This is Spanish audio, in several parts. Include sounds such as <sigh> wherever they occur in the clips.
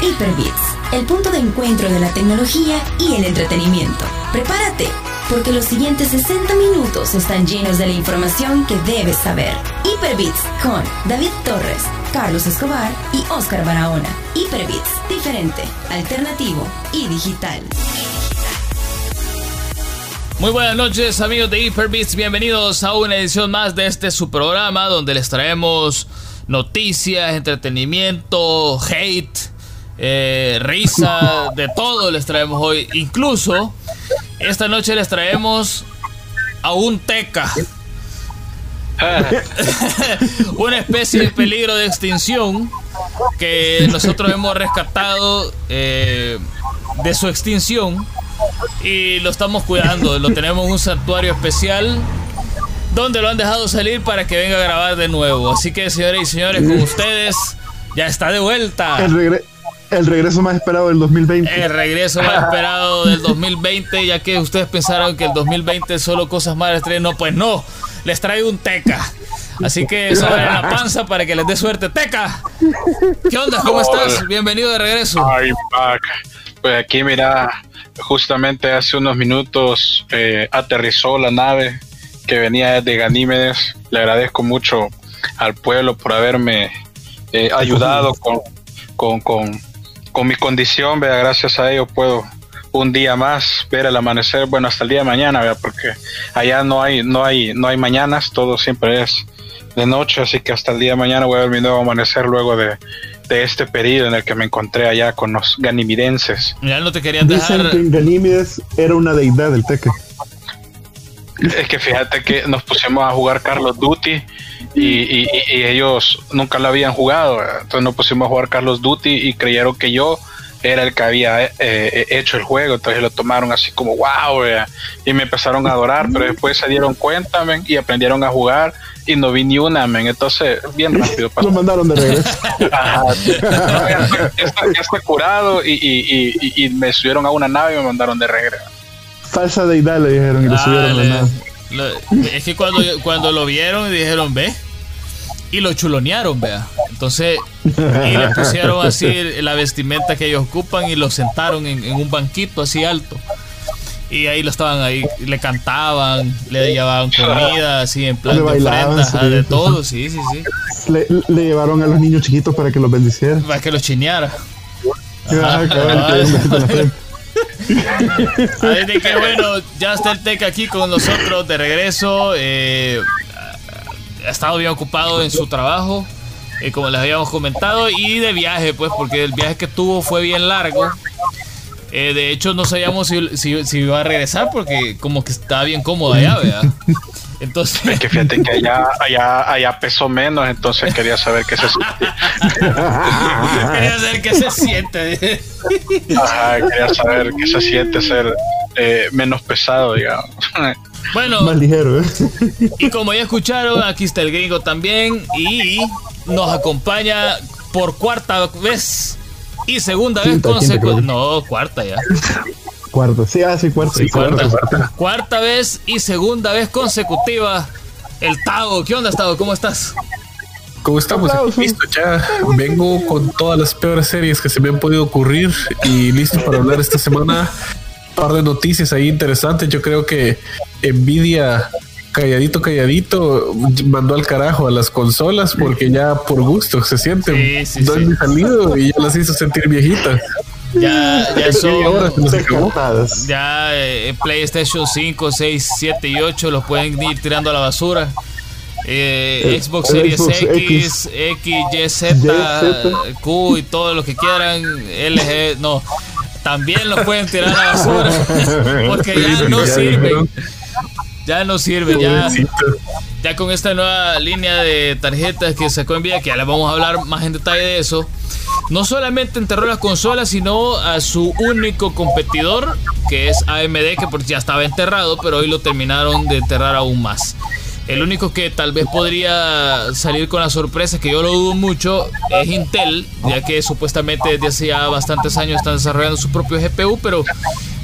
Hyperbits, el punto de encuentro de la tecnología y el entretenimiento. Prepárate, porque los siguientes 60 minutos están llenos de la información que debes saber. Hyperbits con David Torres, Carlos Escobar y Oscar Barahona. Hyperbits, diferente, alternativo y digital. Muy buenas noches amigos de Hyperbits, bienvenidos a una edición más de este su programa donde les traemos noticias, entretenimiento, hate, eh, risa, <laughs> de todo les traemos hoy. Incluso esta noche les traemos a un teca. <laughs> Una especie de peligro de extinción que nosotros hemos rescatado eh, de su extinción y lo estamos cuidando. Lo tenemos en un santuario especial donde lo han dejado salir para que venga a grabar de nuevo. Así que, señores y señores, con <laughs> ustedes ya está de vuelta. El, regreso más esperado del 2020. El regreso más esperado del 2020, ya que ustedes pensaron que el 2020 solo cosas malas traen. No, pues no, les traigo un teca. Así que <laughs> sobre la panza para que les dé suerte. Teca, ¿qué onda? ¿Cómo estás? Bienvenido de regreso. Ay, Pues aquí, mira, justamente hace unos minutos eh, aterrizó la nave que venía de Ganímedes. Le agradezco mucho al pueblo por haberme eh, ayudado con, con, con, con, mi condición. Vea, gracias a ellos puedo un día más ver el amanecer. Bueno, hasta el día de mañana, vea, porque allá no hay, no hay, no hay mañanas, todo siempre es de noche, así que hasta el día de mañana voy a ver mi nuevo amanecer luego de, de este periodo en el que me encontré allá con los ganimidenses. Ya no te querían dejar. Dicen que Ganímedes era una deidad del Teque. Es que fíjate que nos pusimos a jugar Carlos Duty y, ellos nunca lo habían jugado. Entonces nos pusimos a jugar Carlos Duty y creyeron que yo era el que había eh, eh, hecho el juego. Entonces lo tomaron así como wow y me empezaron a adorar. Pero después se dieron cuenta y aprendieron a jugar y no vi ni una. Entonces, bien rápido Lo mandaron de regreso. ya, está, curado y me subieron a una nave y me mandaron de regreso falsa deidad le dijeron y le subieron la nada. es que cuando, cuando lo vieron y dijeron, ve, y lo chulonearon, vea. Entonces, y le pusieron así la vestimenta que ellos ocupan y lo sentaron en, un banquito así alto. Y ahí lo estaban ahí, le cantaban, le llevaban comida, así en plan de ofrendas, de todo, sí, sí, sí. Le, llevaron a los niños chiquitos para que los bendicieran. Para que los chineara. <laughs> <laughs> Así que bueno, ya está el Tec aquí con nosotros de regreso. Eh, ha estado bien ocupado en su trabajo, eh, como les habíamos comentado, y de viaje, pues, porque el viaje que tuvo fue bien largo. Eh, de hecho, no sabíamos si, iba a regresar porque como que estaba bien cómodo allá, ¿verdad? <laughs> Entonces. Es que fíjate que allá, allá, allá pesó menos, entonces quería saber qué se siente. <laughs> quería saber qué se siente. Ajá, quería saber qué se siente ser eh, menos pesado, digamos. Bueno, más ligero, ¿eh? Y como ya escucharon, aquí está el gringo también y nos acompaña por cuarta vez y segunda vez consecutiva. No, cuarta ya. Cuarta, sí, ah, sí, cuarta. cuarta, cuarta. vez y segunda vez consecutiva. El Tago, ¿qué onda, Tago? ¿Cómo estás? ¿Cómo estamos? listo, ya vengo con todas las peores series que se me han podido ocurrir y listo para hablar esta semana. Un par de noticias ahí interesantes. Yo creo que Nvidia calladito, calladito, mandó al carajo a las consolas porque ya por gusto se sienten. Sí, no han salido y ya las hizo sentir viejitas. Ya, ya son. Ya eh, PlayStation 5, 6, 7 y 8 los pueden ir tirando a la basura. Eh, Xbox Series X, X, Y, Z, Q y todo lo que quieran. LG, no. También los pueden tirar a la basura. <laughs> Porque ya no sirven. Ya no sirven. Ya, ya con esta nueva línea de tarjetas que sacó Nvidia, que ya les vamos a hablar más en detalle de eso no solamente enterró las consolas, sino a su único competidor, que es AMD, que ya estaba enterrado, pero hoy lo terminaron de enterrar aún más. El único que tal vez podría salir con la sorpresa, que yo lo dudo mucho, es Intel, ya que supuestamente desde hace ya bastantes años están desarrollando su propio GPU, pero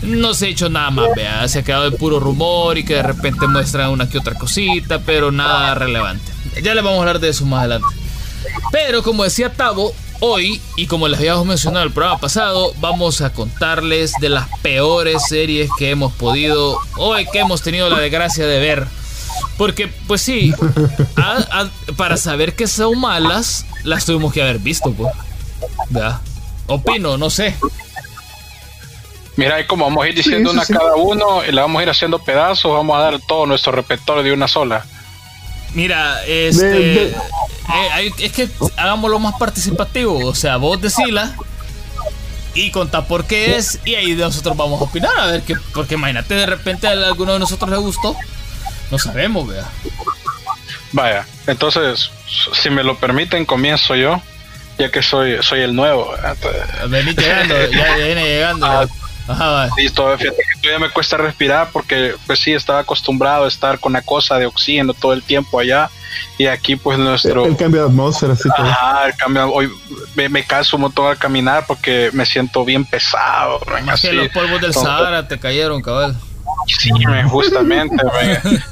no se ha hecho nada más, se ha quedado de puro rumor y que de repente muestran una que otra cosita, pero nada relevante. Ya le vamos a hablar de eso más adelante. Pero como decía Tavo, Hoy, y como les habíamos mencionado en el programa pasado, vamos a contarles de las peores series que hemos podido, hoy que hemos tenido la desgracia de ver. Porque, pues sí, <laughs> para saber que son malas, las tuvimos que haber visto, pues. Opino, no sé. Mira, ahí como vamos a ir diciendo una cada uno y la vamos a ir haciendo pedazos, vamos a dar todo nuestro repertorio de una sola. Mira, este. Eh, es que hagámoslo más participativo. O sea, vos decila y contá por qué es. Y ahí nosotros vamos a opinar. A ver qué. Porque imagínate, de repente a alguno de nosotros le gustó. No sabemos, vea. Vaya, entonces, si me lo permiten, comienzo yo. Ya que soy, soy el nuevo. Vení llegando, ya viene llegando. Ah, Sí, todavía, me cuesta respirar porque pues sí, estaba acostumbrado a estar con la cosa de oxígeno todo el tiempo allá y aquí pues nuestro... El, cambio de atmósfera, sí. Ajá, el cambio, hoy me, me canso un montón al caminar porque me siento bien pesado. Más que los polvos del Sahara te cayeron, cabal. Sí, justamente.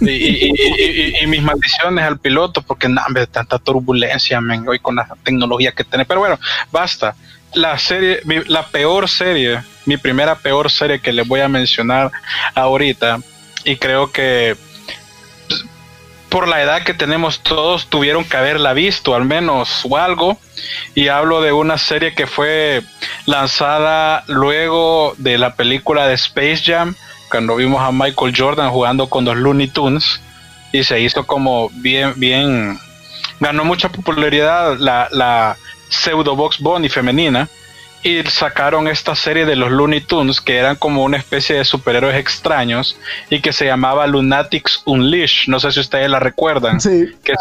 y, mis maldiciones al piloto, porque nada, de tanta turbulencia, hoy con la tecnología que tiene. Pero bueno, basta. La serie, la peor serie mi primera peor serie que les voy a mencionar ahorita. Y creo que por la edad que tenemos todos tuvieron que haberla visto al menos o algo. Y hablo de una serie que fue lanzada luego de la película de Space Jam, cuando vimos a Michael Jordan jugando con los Looney Tunes. Y se hizo como bien, bien, ganó mucha popularidad la, la pseudo box bunny femenina y sacaron esta serie de los Looney Tunes que eran como una especie de superhéroes extraños y que se llamaba Lunatics Unleashed. No sé si ustedes la recuerdan. Sí. Que,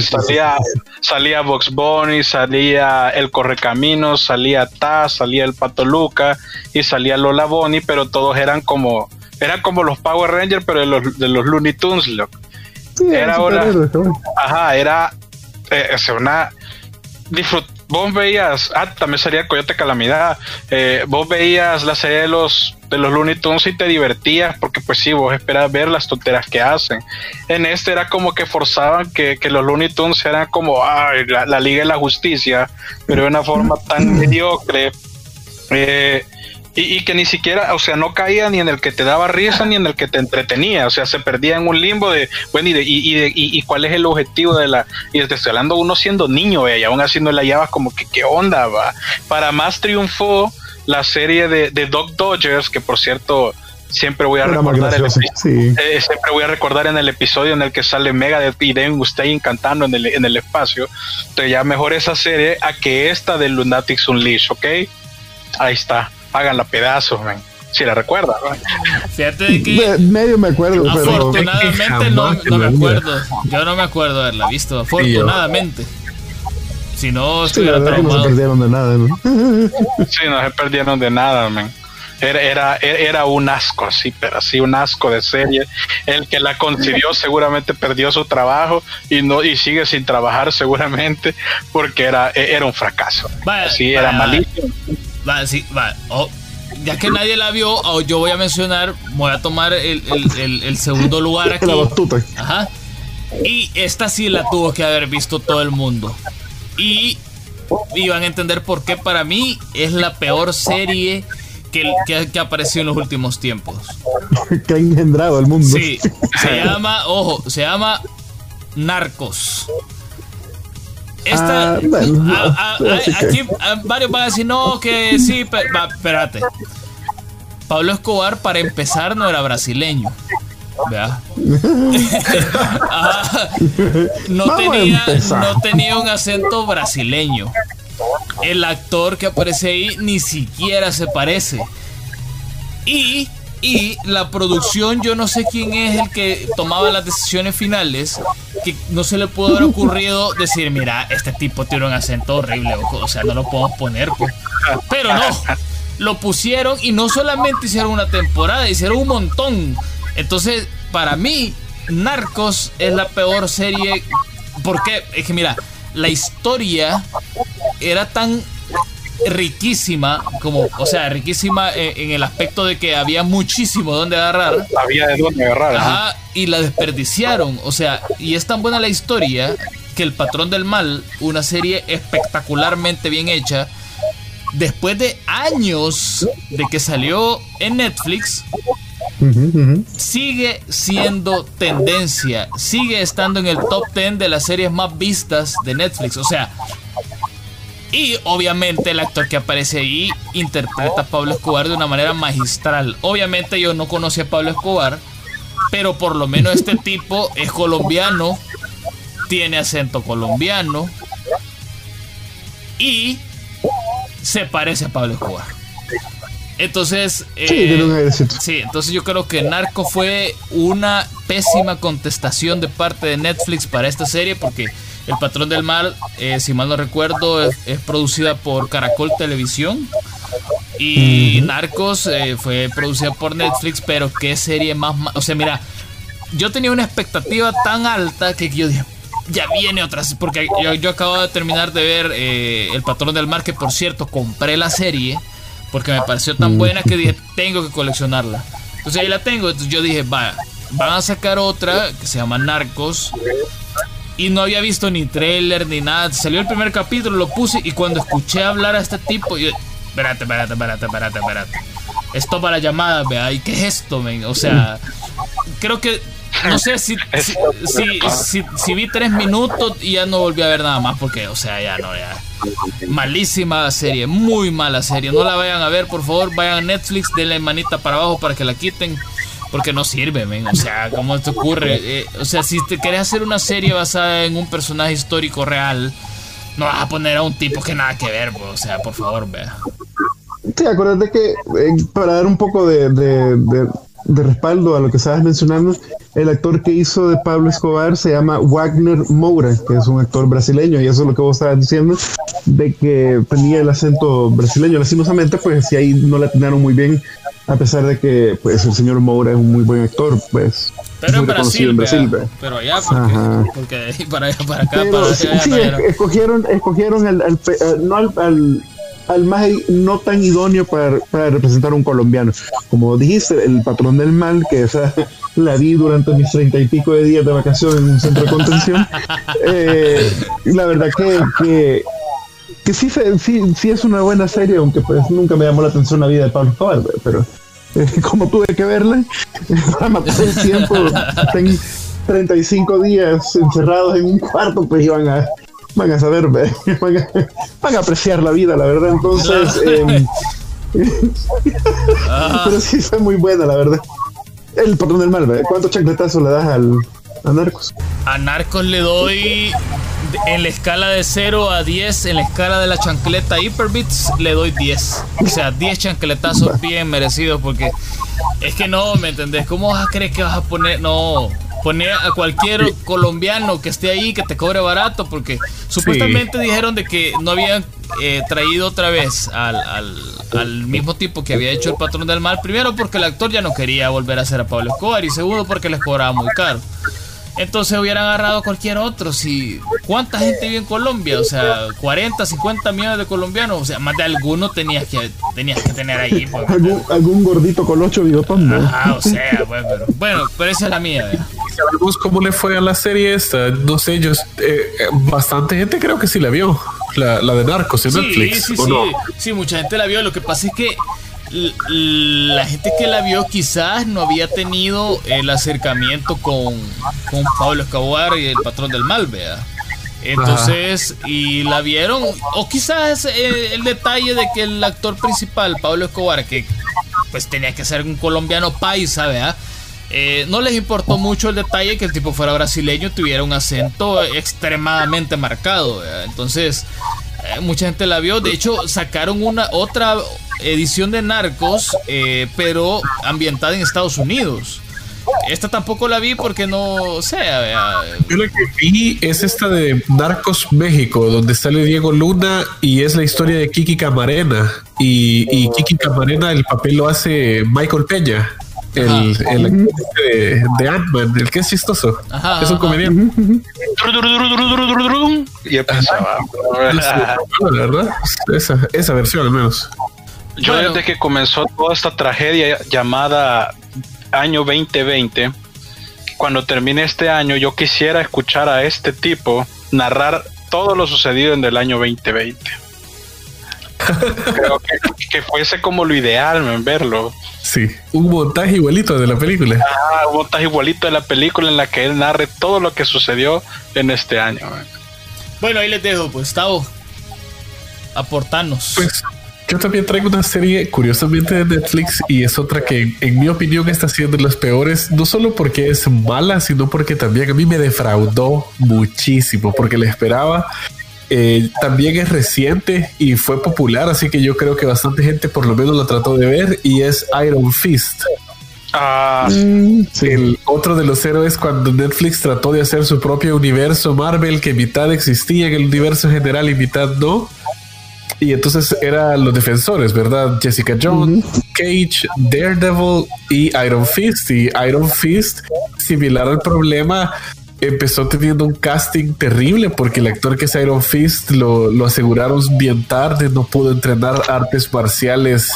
salía, salía Box Bunny, salía el Correcaminos, salía Taz, salía el Pato Luca y salía Lola Bonnie, pero todos eran como eran como los Power Rangers, pero de los, de los Looney Tunes. era ahora, ajá, era eh, una disfrut vos veías, ah, también salía Coyote Calamidad, eh, vos veías la serie de los, de los Looney Tunes y te divertías, porque pues sí, vos esperas ver las tonteras que hacen. En este era como que forzaban que, que los Looney Tunes eran como ay, la, Liga de la Justicia, pero de una forma tan mediocre. Eh, y, que ni siquiera, o sea, no caía ni en el que te daba risa ni en el que te entretenía, o sea, se perdía en un limbo de, bueno, y, de, y, y, cuál es el objetivo de la, y te estoy hablando uno siendo niño, y aún así no la hallabas como que, ¿qué onda? Va? Para más triunfó la serie de, de Dog Dodgers, que por cierto, siempre voy a recordar el, eh, siempre voy a recordar en el episodio en el que sale Mega de y Dave Mustaine cantando en el, en el espacio. Entonces ya mejor esa serie a que esta de Lunatics Unleashed, ¿ok? Ahí está hagan la pedazo, Si la recuerda. Fíjate de que. medio me acuerdo, Afortunadamente no, no, me acuerdo. Yo no me acuerdo de haberla visto, afortunadamente. Si no, sí, traumado. No se perdieron de nada, ¿no? sí, no se perdieron de nada, man. Era, era, era, un asco, así, pero así un asco de serie. El que la concibió <laughs> seguramente perdió su trabajo y no y sigue sin trabajar seguramente porque era, era un fracaso. Vaya, sí, era malísimo Va, sí, va. ya que nadie la vio, yo voy a mencionar, voy a tomar el, segundo lugar <laughs> aquí. Ajá. Y esta sí la tuvo que haber visto todo el mundo. Y, van a entender por qué para mí es la peor serie que, que, apareció en los últimos tiempos. <laughs> que ha engendrado el mundo. Sí, se llama, ojo, se llama Narcos. Esta, ah, aquí varios van a decir, no, que sí, pero, espérate. Pablo Escobar, para empezar, no era brasileño. <laughs> no, tenía, no tenía un acento brasileño. El actor que aparece ahí ni siquiera se parece. Y y la producción, yo no sé quién es el que tomaba las decisiones finales, que no se le pudo haber ocurrido decir, mira, este tipo tiene un acento horrible, o, sea, no lo podemos poner, pues. Pero no, lo pusieron y no solamente hicieron una temporada, hicieron un montón. Entonces, para mí, Narcos es la peor serie, porque es que mira, la historia era tan riquísima, como, o sea, riquísima en, el aspecto de que había muchísimo donde agarrar. Había de dónde agarrar. y la desperdiciaron. O sea, y es tan buena la historia que El Patrón del Mal, una serie espectacularmente bien hecha, después de años de que salió en Netflix, sigue siendo tendencia, sigue estando en el top 10 de las series más vistas de Netflix. O sea, y obviamente el actor que aparece ahí interpreta a Pablo Escobar de una manera magistral. Obviamente yo no conocí a Pablo Escobar, pero por lo menos este <laughs> tipo es colombiano, tiene acento colombiano y se parece a Pablo Escobar. Entonces, eh, sí, entonces yo creo que Narco fue una pésima contestación de parte de Netflix para esta serie porque El Patrón del Mal, eh, si mal no recuerdo, es, producida por Caracol Televisión y Narcos eh, fue producida por Netflix, pero qué serie más, o sea, mira, yo tenía una expectativa tan alta que yo dije, ya viene otra, porque yo, yo acabo de terminar de ver El Patrón del Mar, que por cierto compré la serie porque me pareció tan buena que dije, tengo que coleccionarla. Entonces ahí la tengo. Entonces yo dije, va, van a sacar otra que se llama Narcos. Y no había visto ni trailer ni nada. Salió el primer capítulo, lo puse y cuando escuché hablar a este tipo, yo, espérate, espérate, espérate, espérate, espérate. Esto para llamadas, vea, ¿y qué es esto, men? O sea, creo que no sé si si, si, vi tres minutos y ya no volví a ver nada más porque, o sea, ya no, ya. Malísima serie, muy mala serie. No la vayan a ver, por favor, vayan a Netflix, denle manita para abajo para que la quiten. Porque no sirve, men. O sea, ¿cómo te ocurre? <laughs> Eh, o sea, si te querés hacer una serie basada en un personaje histórico real, no vas a poner a un tipo que nada que ver, o sea, por favor, vea. Sí, acuérdate que eh, para dar un poco de, de respaldo a lo que estabas mencionando, el actor que hizo de Pablo Escobar se llama Wagner Moura, que es un actor brasileño, y eso es lo que vos estabas diciendo, de que tenía el acento brasileño. Lastimosamente, pues si ahí no la atinaron muy bien, a pesar de que pues el señor Moura es un muy buen actor, pues. Pero en Brasil, pero allá, porque, para allá, para acá, para sí, escogieron, escogieron al, no al al más no tan idóneo para, representar a un colombiano. Como dijiste, el patrón del mal, que <laughs> esa la vi durante mis treinta y pico de días de vacaciones en un centro de contención. <laughs> Eh, la verdad que, que, que sí, sí, sí, es una buena serie, aunque pues nunca me llamó la atención la vida de Pablo Escobar, pero <laughs> como tuve que verla, <laughs> para matar el tiempo, tengo 35 días encerrados en un cuarto, pues iban a van a saber, <laughs> van a, apreciar la vida, la verdad. Entonces, em, pero sí fue muy buena, la verdad. El patrón del mal, ¿verdad? ¿cuántos chancletazos le das al, a Narcos? A Narcos le doy en la escala de 0 a 10, en la escala de la chancleta Hyperbits, le doy 10. O sea, 10 chancletazos bien merecidos porque es que no, ¿me entendés? ¿Cómo vas a creer que vas a poner? No, poner a cualquier colombiano que esté ahí que te cobre barato porque supuestamente dijeron de que no habían eh, traído otra vez al, al, mismo tipo que había hecho el patrón del mal primero porque el actor ya no quería volver a ser a Pablo Escobar y segundo porque les cobraba muy caro entonces hubieran agarrado a cualquier otro. Si, ¿Cuánta gente vive en Colombia? O sea, 40, 50 millones de colombianos. O sea, más de alguno tenías que, tenías que tener ahí. Pues, ¿Algún, gordito con ocho bigotón. Ah, o sea, bueno pero, bueno, pero esa es la mía. Sabemos cómo le fue a la serie esta. No sé, yo, eh, bastante gente creo que sí la vio. La, de Narcos en Netflix. Sí, sí, sí, mucha gente la vio. Lo que pasa es que la gente que la vio quizás no había tenido el acercamiento con, con Pablo Escobar y el patrón del mal, vea. Entonces, y la vieron, o quizás el, detalle de que el actor principal, Pablo Escobar, que pues tenía que ser un colombiano paisa, vea. Eh, no les importó mucho el detalle que el tipo fuera brasileño, tuviera un acento extremadamente marcado. Entonces, eh, mucha gente la vio. De hecho, sacaron una otra edición de Narcos, eh, pero ambientada en Estados Unidos. Esta tampoco la vi porque no sé. Yo la que vi es esta de Narcos México, donde sale Diego Luna y es la historia de Kiki Camarena. Y, Kiki Camarena, el papel lo hace Michael Peña, el, el de, de Ant-Man, el que es chistoso. es un comediante. Y pensaba, la verdad, esa, esa versión al menos. Yo desde que comenzó toda esta tragedia llamada año 2020, cuando termine este año, yo quisiera escuchar a este tipo narrar todo lo sucedido en el año 2020. Creo que, fuese como lo ideal en verlo. Sí, un montaje igualito de la película. Ah, un montaje igualito de la película en la que él narre todo lo que sucedió en este año. Bueno, ahí les dejo, pues, Tavo. Aportanos. Pues yo también traigo una serie curiosamente de Netflix y es otra que en mi opinión está siendo de las peores, no solo porque es mala, sino porque también a mí me defraudó muchísimo, porque la esperaba. Eh, también es reciente y fue popular, así que yo creo que bastante gente por lo menos la trató de ver y es Iron Fist. Ah, mm, el otro de los héroes cuando Netflix trató de hacer su propio universo Marvel que mitad existía en el universo general y mitad no y entonces eran los defensores, ¿verdad? Jessica Jones, Cage, Daredevil y Iron Fist. Y Iron Fist, similar al problema, empezó teniendo un casting terrible porque el actor que es Iron Fist lo, lo aseguraron bien tarde, no pudo entrenar artes marciales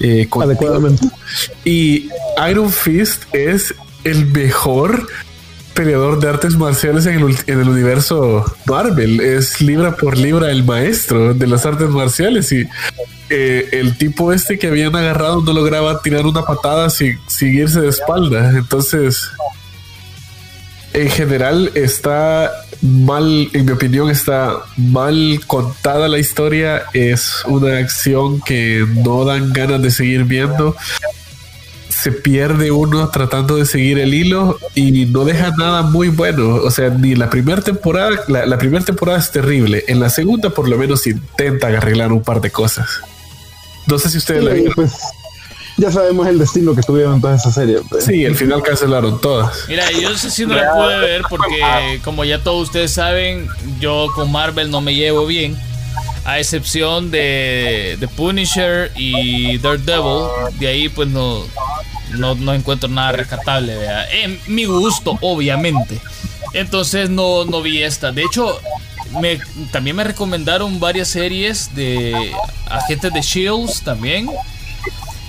eh, adecuadamente. Y Iron Fist es el mejor peleador de artes marciales en el, universo Marvel. Es libra por libra el maestro de las artes marciales y eh, el tipo este que habían agarrado no lograba tirar una patada sin seguirse de espalda. Entonces, en general está mal, en mi opinión, está mal contada la historia. Es una acción que no dan ganas de seguir viendo se pierde uno tratando de seguir el hilo y no deja nada muy bueno. O sea, ni la primera temporada, la, primera temporada es terrible. En la segunda, por lo menos, intenta arreglar un par de cosas. No sé si ustedes la vieron. Pues, ya sabemos el destino que tuvieron toda esa serie. Pues. Sí, al final cancelaron todas. Mira, yo no sé si no la pude ver porque, como ya todos ustedes saben, yo con Marvel no me llevo bien a excepción de, de Punisher y Daredevil, de ahí pues no, no, encuentro nada rescatable, en mi gusto, obviamente. Entonces no, no vi esta. De hecho, me, también me recomendaron varias series de agentes de Shields también.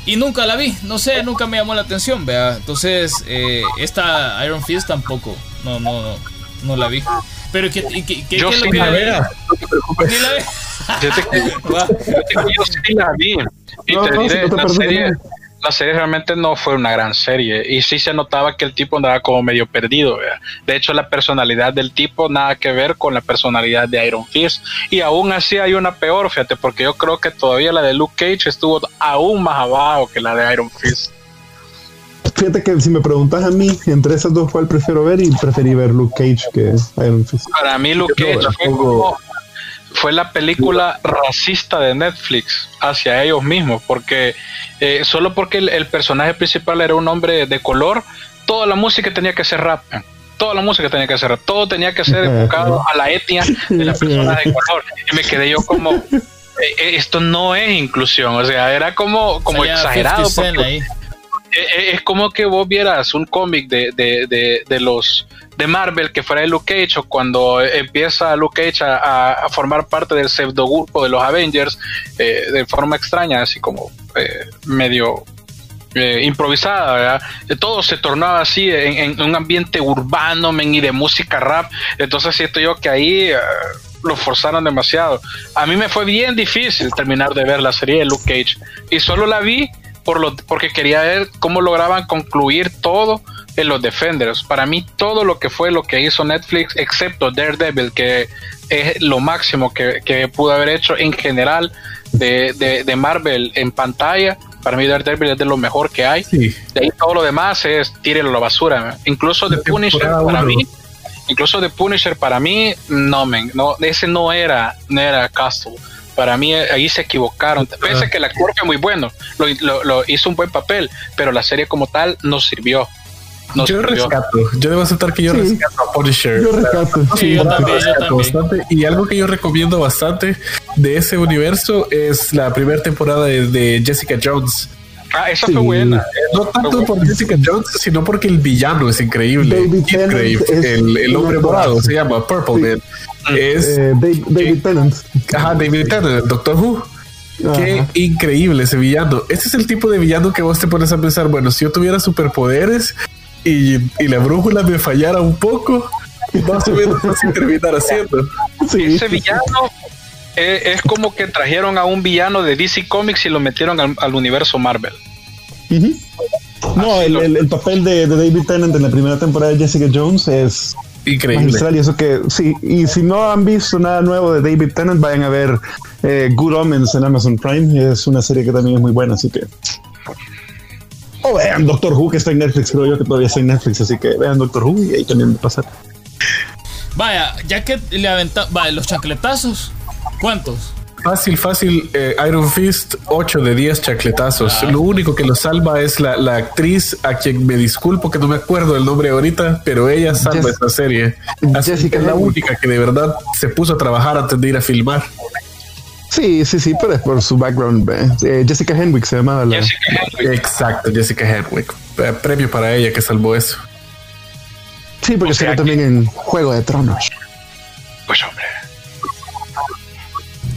Y nunca la vi, no sé, nunca me llamó la atención, vea. Entonces, eh, esta Iron Fist tampoco, no, no, no, no la vi. Pero ¿qué, qué, qué, yo es lo que la vea. No te preocupes. Yo, te, yo, sí la vi. Y te diré, la serie, la serie realmente no fue una gran serie y sí se notaba que el tipo andaba como medio perdido. De hecho, la personalidad del tipo nada que ver con la personalidad de Iron Fist y aún así hay una peor, fíjate, porque yo creo que todavía la de Luke Cage estuvo aún más abajo que la de Iron Fist. Fíjate que si me preguntas a mí, entre esas dos, ¿cuál prefiero ver? Y preferí ver Luke Cage que Iron Fist. Para mí, Luke Cage fue, fue la película racista de Netflix hacia ellos mismos, porque eh, solo porque el, personaje principal era un hombre de color, toda la música tenía que ser rap. Toda la música tenía que ser rap, todo tenía que ser enfocado a la etnia de la persona de color. Y me quedé yo como, eh, eh, esto no es inclusión, o sea, era como, como exagerado. Eh, es como que vos vieras un cómic de, de, de, los de Marvel que fuera de Luke Cage o cuando empieza Luke Cage a, formar parte del pseudo grupo de los Avengers eh, de forma extraña, así como eh, medio improvisada, ¿verdad? todo se tornaba así en, un ambiente urbano men, y de música rap. Entonces siento yo que ahí lo forzaron demasiado. A mí me fue bien difícil terminar de ver la serie de Luke Cage y solo la vi por lo, porque quería ver cómo lograban concluir todo en los Defenders. Para mí todo lo que fue lo que hizo Netflix, excepto Daredevil, que es lo máximo que, pudo haber hecho en general de, Marvel en pantalla. Para mí Daredevil es de lo mejor que hay. De ahí todo lo demás es tírelo a la basura. Incluso de Punisher para mí. Incluso de Punisher para mí, no, men, no, ese no era, no era Castle para mí ahí se equivocaron. Pese a que el actor fue muy bueno, lo, hizo un buen papel, pero la serie como tal no sirvió. Yo rescato, yo debo aceptar que yo rescato a Punisher. Yo rescato, sí, yo, también, Bastante, y algo que yo recomiendo bastante de ese universo es la primera temporada de, Jessica Jones. Ah, esa fue buena. No tanto por Jessica Jones, sino porque el villano es increíble. increíble. el, hombre morado se llama Purple Man es eh, David, Tennant. Ajá, David Tennant, Doctor Who. Qué increíble ese villano. Ese es el tipo de villano que vos te pones a pensar, bueno, si yo tuviera superpoderes y, y la brújula me fallara un poco, Más o menos así terminar haciendo. Ese villano es, como que trajeron a un villano de DC Comics y lo metieron al, universo Marvel. No, el, papel de, David Tennant en la primera temporada de Jessica Jones es increíble. Y eso que sí, y si no han visto nada nuevo de David Tennant, vayan a ver eh, Good Omens en Amazon Prime. Es una serie que también es muy buena, así que. O vean Doctor Who, que está en Netflix, creo yo que todavía está en Netflix, así que vean Doctor Who y ahí también va a pasar. Vaya, ya que le aventa, vaya, los chancletazos, ¿cuántos? Fácil, fácil. Eh, Iron Fist, 8 de 10 chacletazos. Ah. Lo único que lo salva es la, actriz a quien me disculpo que no me acuerdo el nombre ahorita, pero ella salva esta serie. Jessica es la única que de verdad se puso a trabajar antes de ir a filmar. Sí, sí, sí, pero es por su background. Eh, Jessica Henwick se llamaba la. Exacto, Jessica Henwick. Eh, premio para ella que salvó eso. Sí, porque se también en Juego de Tronos. Pues hombre.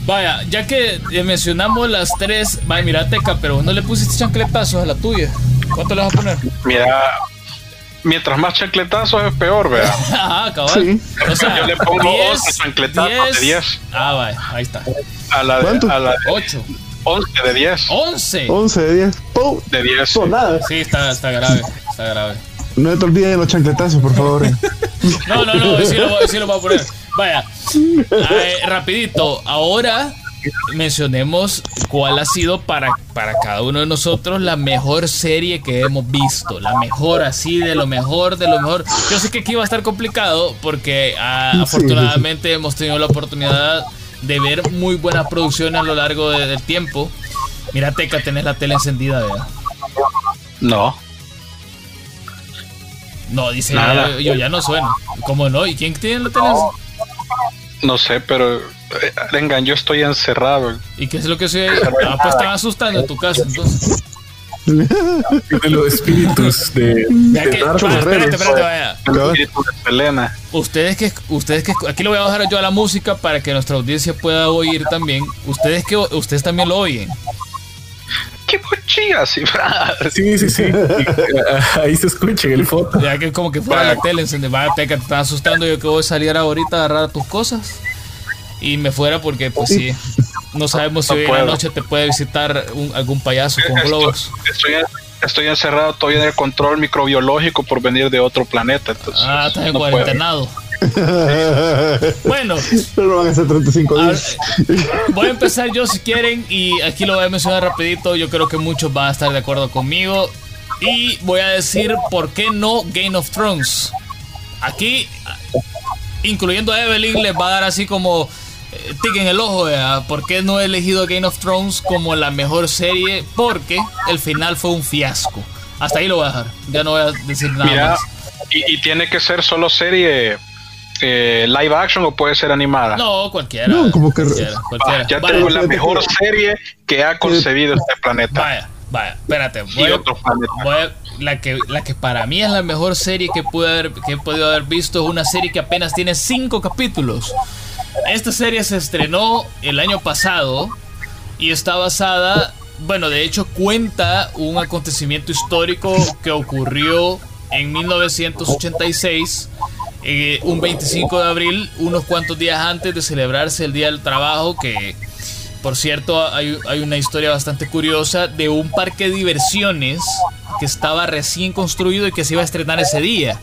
Vaya, ya que mencionamos las tres, vaya, mira, Teca, pero no le pusiste chancletazos a la tuya. ¿Cuánto le vas a poner? Mira, mientras más chancletazos es peor, vea. Ajá, <laughs> cabal. O sea, yo le pongo 11 chancletazos de 10. Ah, vaya, ahí está. A la de, A la 8. 11 de 10. 11. 11 de 10. De 10. nada. Sí, está, está grave. Está grave. No te olvides de los chancletazos, por favor. no, no, no, sí lo, sí lo voy a poner. Vaya, <laughs> rapidito, ahora mencionemos cuál ha sido para, para cada uno de nosotros la mejor serie que hemos visto. La mejor, así, de lo mejor, de lo mejor. Yo sé que aquí va a estar complicado porque ah, afortunadamente hemos tenido la oportunidad de ver muy buenas producciones a lo largo del tiempo. Mira, Teca, tenés la tele encendida, ¿verdad? No. No, dice, yo, ya no suena. ¿Cómo no? ¿Y quién tiene la tele? No sé, pero vengan, eh, yo estoy encerrado. ¿Y qué es lo que se Ah, pues están asustando en tu casa entonces. de los espíritus de, ya que, espérate, espérate, vaya. Ustedes que, ustedes que, aquí lo voy a bajar yo a la música para que nuestra audiencia pueda oír también. Ustedes que, ustedes también lo oyen. ¡Qué mochila! Sí, sí, sí. sí. <laughs> Ahí se escucha en el foto. Ya que como que fuera la tele, va a te están asustando. Yo que voy a salir ahorita a agarrar tus cosas y me fuera porque, pues sí, no sabemos si hoy en la noche te puede visitar algún payaso con globos. Estoy, encerrado todavía en el control microbiológico por venir de otro planeta. Entonces, ah, estás en cuarentenado. bueno, pero van a ser 35 días. voy a empezar yo si quieren y aquí lo voy a mencionar rapidito. Yo creo que muchos van a estar de acuerdo conmigo y voy a decir por qué no Game of Thrones. Aquí, incluyendo a Evelyn, les va a dar así como eh, tic en el ojo. ¿Por qué no he elegido Game of Thrones como la mejor serie? Porque el final fue un fiasco. Hasta ahí lo voy a dejar. Ya no voy a decir nada más. Y, y tiene que ser solo serie eh, live action o puede ser animada? No, cualquiera. No, como que cualquiera, ya tengo la mejor <laughs> serie que ha concebido este planeta. Vaya, vaya, espérate. Voy, la, que, la que para mí es la mejor serie que, pude haber, que he podido haber visto es una serie que apenas tiene cinco capítulos. Esta serie se estrenó el año pasado y está basada, bueno, de hecho cuenta un acontecimiento histórico que ocurrió en 1986 eh, un 25 de abril, unos cuantos días antes de celebrarse el Día del Trabajo, que por cierto hay, una historia bastante curiosa de un parque de diversiones que estaba recién construido y que se iba a estrenar ese día.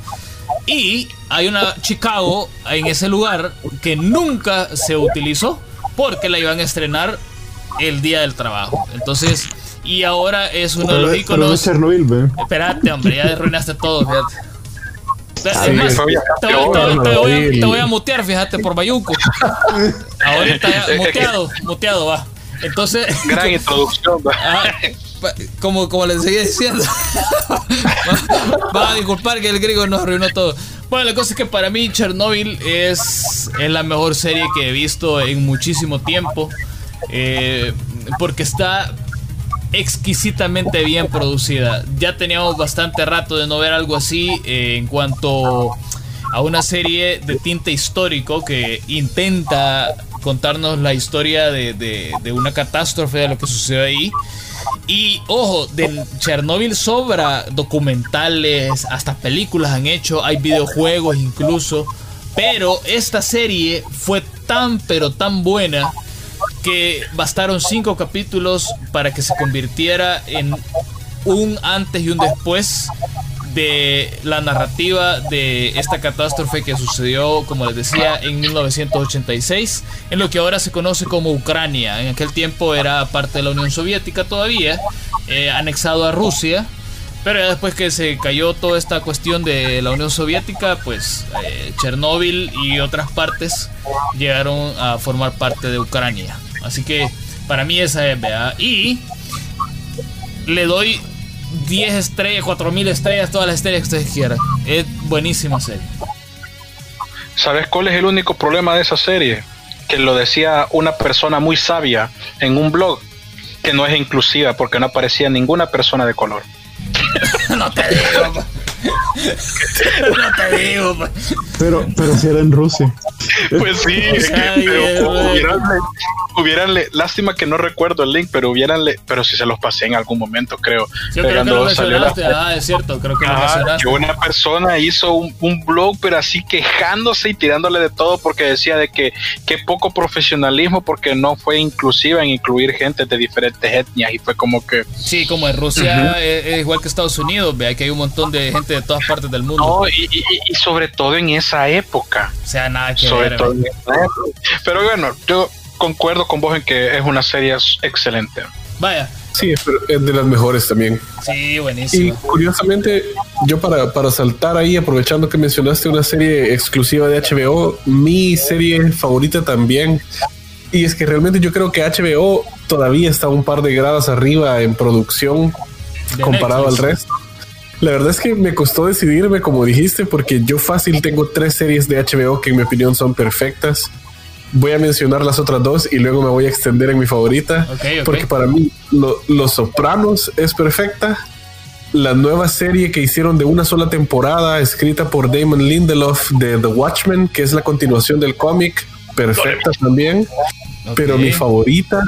Y hay una Chicago en ese lugar que nunca se utilizó porque la iban a estrenar el día del trabajo. Entonces, y ahora es uno de los iconos. Espérate, hombre, ya arruinaste todo, fíjate te, voy, a mutear, fíjate, por Bayuco. Ahora está <laughs> muteado, muteado, va. Entonces. Gran introducción, va. <laughs> Como, como les seguía diciendo. <laughs> va, a disculpar que el griego nos arruinó todo. Bueno, la cosa es que para mí Chernobyl es, es la mejor serie que he visto en muchísimo tiempo. Eh, porque está exquisitamente bien producida. Ya teníamos bastante rato de no ver algo así eh, en cuanto a una serie de tinte histórico que intenta contarnos la historia de, una catástrofe de lo que sucedió ahí. Y ojo, de Chernobyl sobra documentales, hasta películas han hecho, hay videojuegos incluso. Pero esta serie fue tan pero tan buena que bastaron cinco capítulos para que se convirtiera en un antes y un después de la narrativa de esta catástrofe que sucedió, como les decía, en 1986, en lo que ahora se conoce como Ucrania. En aquel tiempo era parte de la Unión Soviética todavía, eh, anexado a Rusia. Pero ya después que se cayó toda esta cuestión de la Unión Soviética, pues eh, Chernóbil y otras partes llegaron a formar parte de Ucrania. Así que para mí esa es, vea. Y le doy 10 estrellas, 4000 estrellas, todas las estrellas que ustedes quieran. Es buenísima serie. ¿Sabes cuál es el único problema de esa serie? Que lo decía una persona muy sabia en un blog, que no es inclusiva porque no aparecía ninguna persona de color. <laughs> no te digo. <laughs> no te digo. Pero, pero si era en Rusia. Pues sí, hubieranle, lástima que no recuerdo el link, pero hubieranle, pero si se los pasé en algún momento, creo. Yo creo que lo mencionaste, ah, es cierto, creo que lo mencionaste. Que una persona hizo un, blog, pero así quejándose y tirándole de todo porque decía de que qué poco profesionalismo porque no fue inclusiva en incluir gente de diferentes etnias y fue como que... Sí, como en Rusia es, igual que Estados Unidos, vea que hay un montón de gente de todas partes del mundo. No, y, y, sobre todo en esa época. O sea, nada que sobre Todo en esa época. Pero bueno, yo concuerdo con vos en que es una serie excelente. Vaya. Sí, es de las mejores también. Sí, buenísimo. Y curiosamente, yo para, para saltar ahí, aprovechando que mencionaste una serie exclusiva de HBO, mi serie favorita también. Y es que realmente yo creo que HBO todavía está un par de grados arriba en producción comparado al resto. La verdad es que me costó decidirme, como dijiste, porque yo fácil tengo tres series de HBO que en mi opinión son perfectas voy a mencionar las otras dos y luego me voy a extender en mi favorita. Porque para mí Los Sopranos es perfecta. La nueva serie que hicieron de una sola temporada, escrita por Damon Lindelof de The Watchmen, que es la continuación del cómic, perfecta también. Pero mi favorita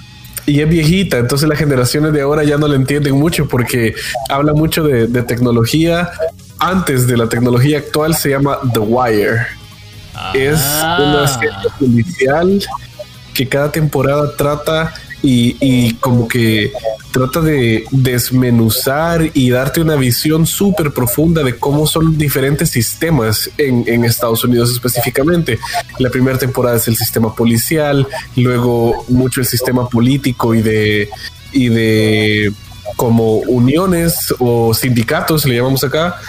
y es viejita, entonces las generaciones de ahora ya no la entienden mucho porque habla mucho de, de tecnología. Antes de la tecnología actual se llama The Wire es una ah. serie policial que cada temporada trata y, como que trata de desmenuzar y darte una visión súper profunda de cómo son diferentes sistemas en, Estados Unidos específicamente. La primera temporada es el sistema policial, luego mucho el sistema político y de, y de como uniones o sindicatos, le llamamos acá,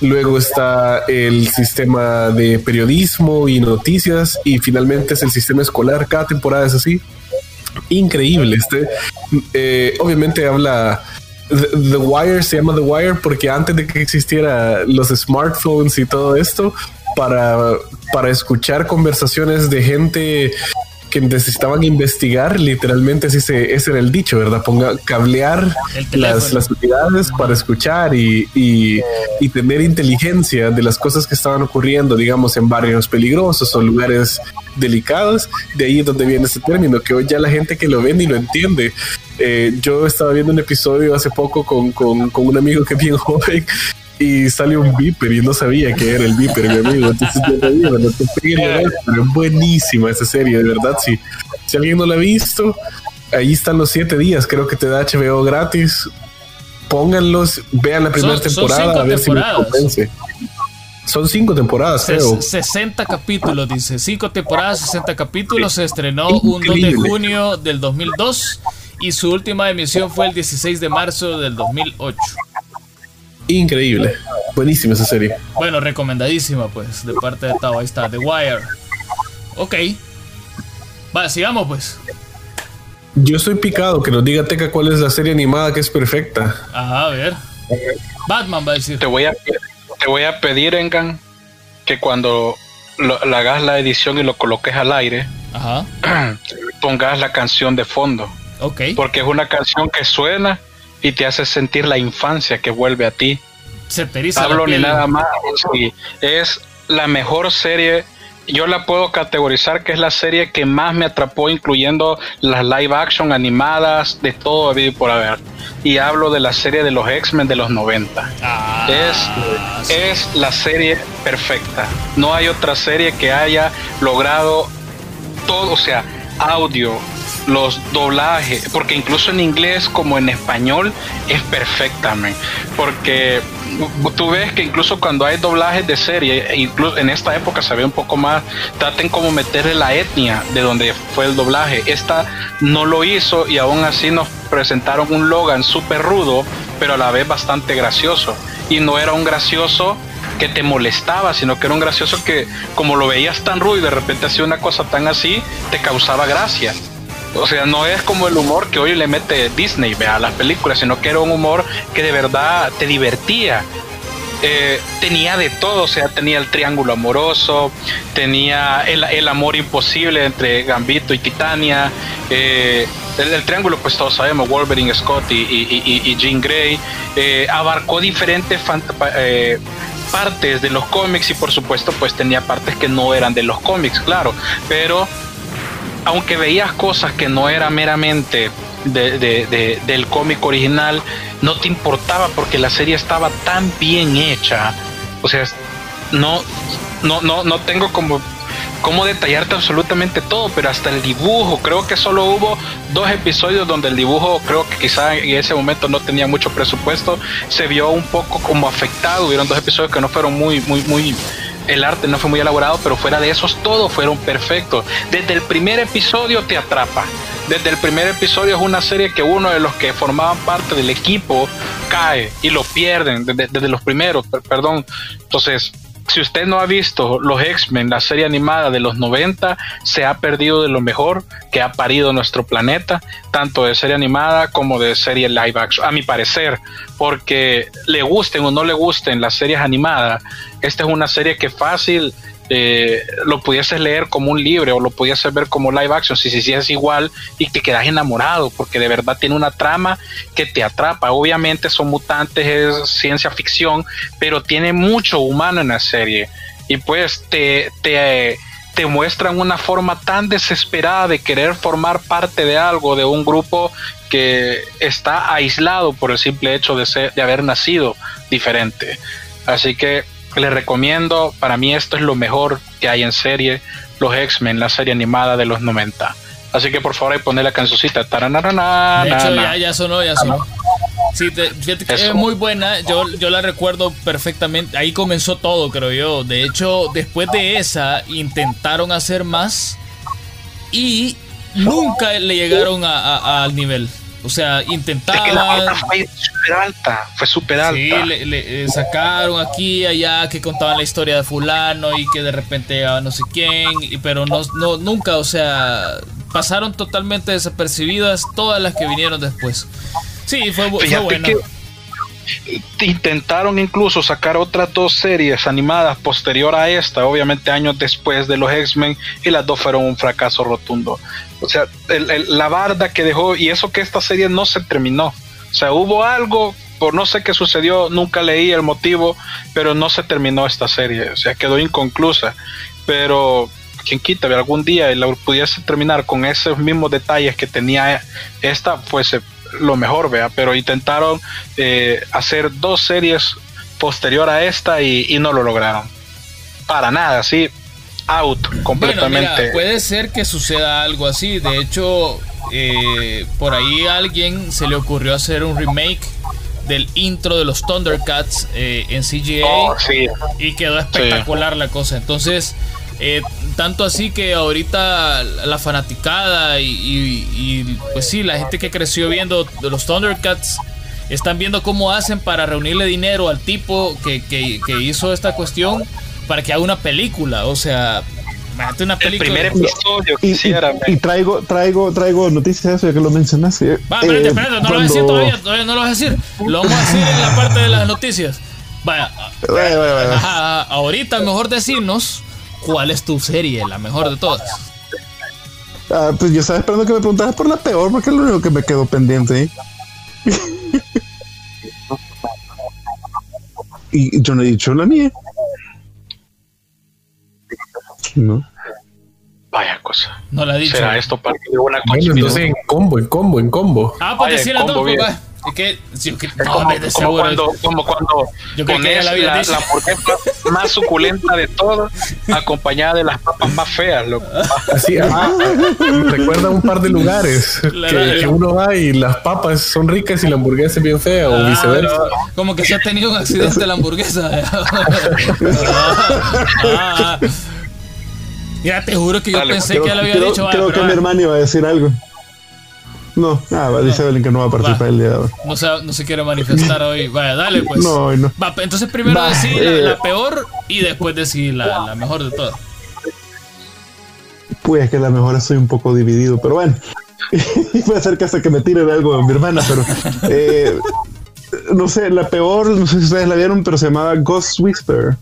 Luego está el sistema de periodismo y noticias. Y finalmente es el sistema escolar. Cada temporada es así. Increíble. Este, eh, obviamente habla. The, Wire se llama The Wire porque antes de que existiera los smartphones y todo esto, para, para escuchar conversaciones de gente que necesitaban investigar, literalmente así se, ese era el dicho, ¿verdad? Ponga, cablear las, las, unidades para escuchar y, y, y, tener inteligencia de las cosas que estaban ocurriendo, digamos, en barrios peligrosos o lugares delicados. De ahí es donde viene ese término, que hoy ya la gente que lo ve ni lo entiende. Eh, yo estaba viendo un episodio hace poco con, con, con un amigo que es bien <laughs> joven y sale un Viper y no sabía que era el Viper, mi amigo. Entonces yo le digo, no te pero es buenísima esa serie, de verdad. Si, si alguien no la ha visto, ahí están los siete días, creo que te da HBO gratis. Pónganlos, vean la primera temporada, a ver si me convence. Son cinco temporadas, creo. 60 capítulos, dice. Cinco temporadas, 60 capítulos. Se estrenó un 2 de junio del 2002 y su última emisión fue el 16 de marzo del 2008. Increíble. Buenísima esa serie. Bueno, recomendadísima, pues, de parte de Tao. Ahí está, The Wire. Ok. Va, sigamos, pues. Yo estoy picado que nos diga Teca cuál es la serie animada que es perfecta. Ajá, a ver. Batman va a decir. Te voy a, te voy a pedir, Engan, que cuando lo, hagas la edición y lo coloques al aire, Ajá. <clears throat> pongas la canción de fondo. Ok. Porque es una canción que suena y te hace sentir la infancia que vuelve a ti. Se te Hablo ni nada más. es la mejor serie. Yo la puedo categorizar que es la serie que más me atrapó, incluyendo las live action animadas, de todo por haber. y hablo de la serie de los X-Men de los 90. Ah, es, es la serie perfecta. No hay otra serie que haya logrado todo, o sea, audio, los doblajes, porque incluso en inglés como en español es perfectamente, porque tú ves que incluso cuando hay doblajes de serie, incluso en esta época se ve un poco más, traten como meterle la etnia de donde fue el doblaje. Esta no lo hizo y aún así nos presentaron un Logan súper rudo, pero a la vez bastante gracioso. Y no era un gracioso que te molestaba, sino que era un gracioso que como lo veías tan rudo y de repente hacía una cosa tan así, te causaba gracia. O sea, no es como el humor que hoy le mete Disney a las películas, sino que era un humor que de verdad te divertía. Eh, tenía de todo, o sea, tenía el triángulo amoroso, tenía el, amor imposible entre Gambito y Titania, eh, el, triángulo, pues todos sabemos, Wolverine, Scott y, Jean Grey, eh, abarcó diferentes partes de los cómics y por supuesto pues tenía partes que no eran de los cómics, claro, pero aunque veías cosas que no eran meramente del cómic original, no te importaba porque la serie estaba tan bien hecha. O sea, no, no, no, no tengo como cómo detallarte absolutamente todo, pero hasta el dibujo, creo que solo hubo dos episodios donde el dibujo, creo que quizá en ese momento no tenía mucho presupuesto, se vio un poco como afectado, hubieron dos episodios que no fueron muy, muy, muy el arte no fue muy elaborado, pero fuera de esos todos fueron perfectos. Desde el primer episodio te atrapa. Desde el primer episodio es una serie que uno de los que formaban parte del equipo cae y lo pierden desde, desde los primeros, perdón. Entonces, si usted no ha visto los X-Men, la serie animada de los 90, se ha perdido de lo mejor que ha parido nuestro planeta, tanto de serie animada como de serie live action, a mi parecer, porque le gusten o no le gusten las series animadas, esta es una serie que fácil eh, lo pudieses leer como un libro o lo pudieses ver como live action, si, si, si es igual y te quedas enamorado, porque de verdad tiene una trama que te atrapa. Obviamente son mutantes, es ciencia ficción, pero tiene mucho humano en la serie. Y pues te, te, te muestran una forma tan desesperada de querer formar parte de algo, de un grupo que está aislado por el simple hecho de, ser, de haber nacido diferente. Así que les recomiendo, para mí esto es lo mejor que hay en serie, los X-Men, la serie animada de los 90. Así que por favor ahí poner la cancioncita. De hecho, ya, ya sonó, ya sonó. Sí, es muy buena. Yo, yo la recuerdo perfectamente. Ahí comenzó todo, creo yo. De hecho, después de esa, intentaron hacer más y nunca le llegaron al nivel. O sea, intentaban. fue súper alta, fue súper alta. Sí, le, sacaron aquí allá que contaban la historia de Fulano y que de repente a no sé quién, pero no, no, nunca, o sea, pasaron totalmente desapercibidas todas las que vinieron después. Sí, fue, fue buena intentaron incluso sacar otras dos series animadas posterior a esta, obviamente años después de los X-Men, y las dos fueron un fracaso rotundo. O sea, la barda que dejó, y eso que esta serie no se terminó. O sea, hubo algo, por no sé qué sucedió, nunca leí el motivo, pero no se terminó esta serie, o sea, quedó inconclusa. Pero quien quita, algún día la pudiese terminar con esos mismos detalles que tenía esta, pues lo mejor, vea, pero intentaron eh, hacer dos series posterior a esta y, no lo lograron. Para nada, sí, out completamente. puede ser que suceda algo así. De hecho, eh, por ahí a alguien se le ocurrió hacer un remake del intro de los Thundercats eh, en CGA oh, y quedó espectacular la cosa. Entonces, eh, tanto así que ahorita la fanaticada y, pues sí, la gente que creció viendo los Thundercats están viendo cómo hacen para reunirle dinero al tipo que, hizo esta cuestión para que haga una película. O sea, una película. El primer episodio quisiera. Y, traigo, traigo, traigo noticias ya que lo mencionaste. Va, espérate, eh, espérate, no lo voy a decir todavía, todavía no lo voy a decir. Lo vamos a decir en la parte de las noticias. Vaya, ahorita mejor decirnos ¿cuál es tu serie, la mejor de todas? Ah, pues yo estaba esperando que me preguntaras por la peor, porque es lo único que me quedó pendiente. ¿eh? <laughs> y yo no he dicho la mía. No. Vaya cosa. No la he dicho. ¿Será esto parte de una bueno, entonces en combo, en combo, en combo. Ah, pues decir la dos, Es que, sí, que no, como, de como cuando, como cuando Yo pones la, la, la hamburguesa más suculenta de todas, acompañada de las papas más feas, loco. Así, ah, recuerda un par de lugares que, uno va y las papas son ricas y la hamburguesa es bien fea, o ah, viceversa. Como que se ha tenido un accidente la hamburguesa. <laughs> ah, Mira, te juro que yo pensé que ya lo había dicho. Creo que mi hermano iba a decir algo. No, nada, dice Evelyn que no va a participar el día de hoy. No se, no se quiere manifestar hoy. Vaya, dale <laughs> pues. No, no. Va, entonces primero decir la, eh. peor y después decir la, la mejor de todas. Pues que la mejor estoy un poco dividido, pero bueno. <laughs> puede ser que hasta que me tiren algo de mi hermana, pero <laughs> eh, no sé, la peor, no sé si ustedes la vieron, pero se llamaba Ghost Whisper.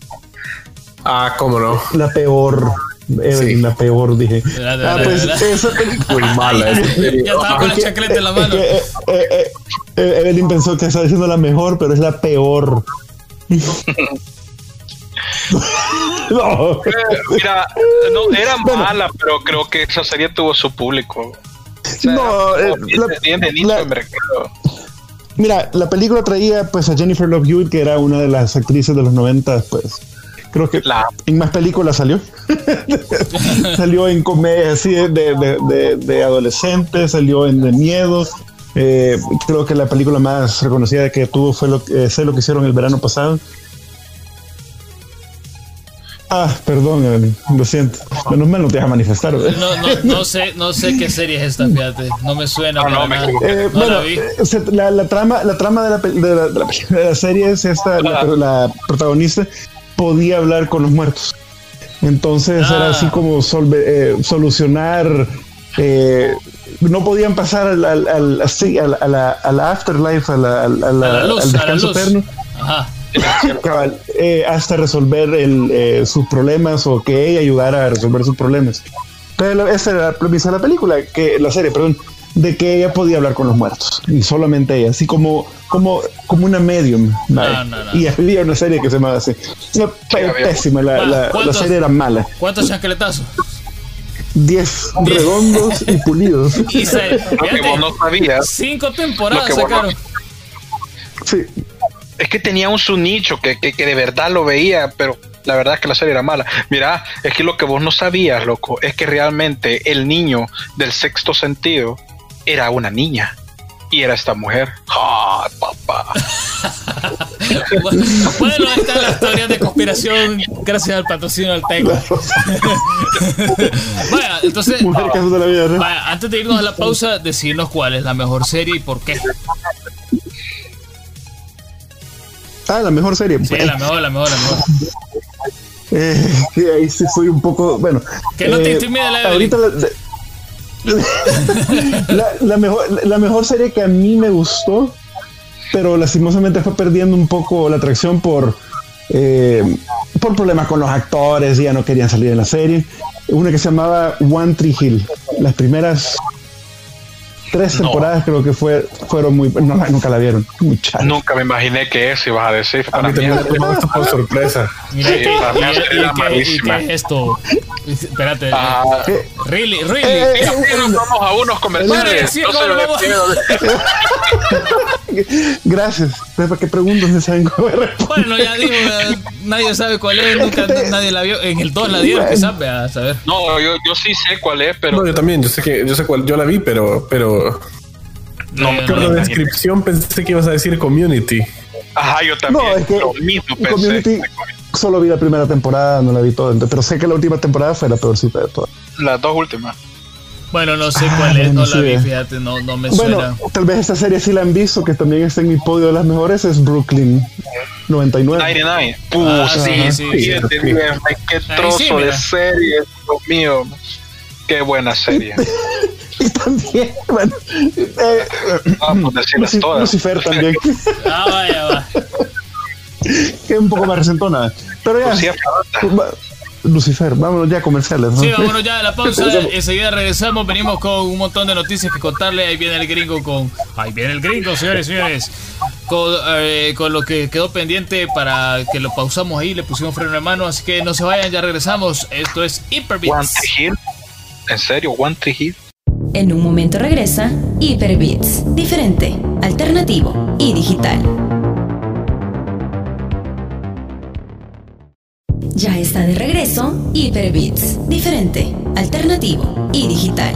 Ah, cómo no. La peor. Evelyn, la peor, dije. ah, pues esa Muy mala. <laughs> ya estaba con la chacleta en la mano. Eh, eh, eh, Evelyn pensó que estaba diciendo la mejor, pero es la peor. <laughs> no. Mira, no, era mala, pero creo que esa serie tuvo su público. no, la, Mira, la película traía pues a Jennifer Love Hewitt, que era una de las actrices de los 90, pues Creo que en más películas salió. <laughs> salió en comedia así de, de, de, adolescentes, salió en de miedo. Eh, creo que la película más reconocida que tuvo fue lo, eh, sé lo que hicieron el verano pasado. Ah, perdón, lo siento. Menos mal no te vas a manifestar. No, no, no, sé, no sé qué serie es esta, fíjate. No me suena. No, no, eh, bueno, la, la, trama, la trama de la, de la, <laughs> la serie es esta, la protagonista podía hablar con los muertos. Entonces era así ah. como eh, solucionar. Eh, no podían pasar al, al, al, a, la, afterlife, al, descanso eterno. Eh, hasta resolver el, sus problemas o que ella ayudara a resolver sus problemas. Pero esa era la premisa de la película, que la serie, perdón de que ella podía hablar con los muertos y solamente ella, así como como como una medium. Y había una serie que se llamaba así. pésima, la, la, serie era mala. ¿Cuántos chancletazos? Diez redondos y pulidos. <laughs> Y se, <laughs> no sabías. Cinco temporadas sacaron. Sí. Es que tenía un su nicho que, que, que de verdad lo veía, pero la verdad es que la serie era mala. Mira, es que lo que vos no sabías, loco, es que realmente el niño del sexto sentido era una niña y era esta mujer. ¡Ah, papá! <laughs> bueno, ahí está la historia de conspiración gracias al patrocinio del Teca. <laughs> vaya, entonces, vaya, antes de irnos a la pausa, decirnos cuál es la mejor serie y por qué. Ah, la mejor serie. Sí, la mejor, la mejor, la mejor. Eh, ahí sí soy un poco, bueno. Que no te eh, intimida la Ahorita la, la, mejor, la mejor serie que a mí me gustó, pero lastimosamente fue perdiendo un poco la atracción por, eh, por problemas con los actores, ya no querían salir en la serie. Una que se llamaba One Tree Hill. Las primeras tres temporadas creo que fue, fueron muy... No, nunca la vieron. Muchachos. Nunca me imaginé que eso ibas a decir. Para a mí, mí por sorpresa. Mira, sí, para mí era malísima. ¿Qué es esto? Espérate. Uh, really, really. Eh, eh, nos vamos a unos comerciales. Sí, no, no, Gracias. ¿Para qué preguntas se saben Bueno, ya digo, nadie sabe cuál es, <laughs> nunca nadie la vio. En el 2 la dieron, quizás, a saber. No, yo, yo sí sé cuál es, pero. No, yo también, yo sé que, yo sé cuál, yo la vi, pero, pero. No, no, por la descripción pensé que ibas a decir community. Ajá, yo también. No, es que lo mismo pensé. Community, solo vi la primera temporada, no la vi toda, pero sé que la última temporada fue la peorcita de todas. Las dos últimas. Bueno, no sé cuál es, no la vi, fíjate, no, no me suena. Bueno, tal vez esta serie sí la han visto, que también está en mi podio de las mejores, es Brooklyn 99. 99. Puh, sí, sí. Qué trozo de serie, Dios mío. Qué buena serie. <laughs> y también, bueno. Eh, Vamos a decirlas todas. Lucifer también. ah, vaya, va. <laughs> que es un poco más resentona. Pero ya. Lucifer, vámonos ya a comerciales. Sí, vámonos ya a la pausa. <laughs> Enseguida regresamos. Venimos con un montón de noticias que contarle. Ahí viene el gringo con. Ahí viene el gringo, señores, señores. Con, eh, con lo que quedó pendiente para que lo pausamos ahí. Le pusimos freno de mano. Así que no se vayan, ya regresamos. Esto es Hyperbeats. ¿En serio? ¿One Tree Hill? En un momento regresa Hyperbits, diferente, alternativo y digital. Ya está de regreso Hyperbits, diferente, alternativo y digital.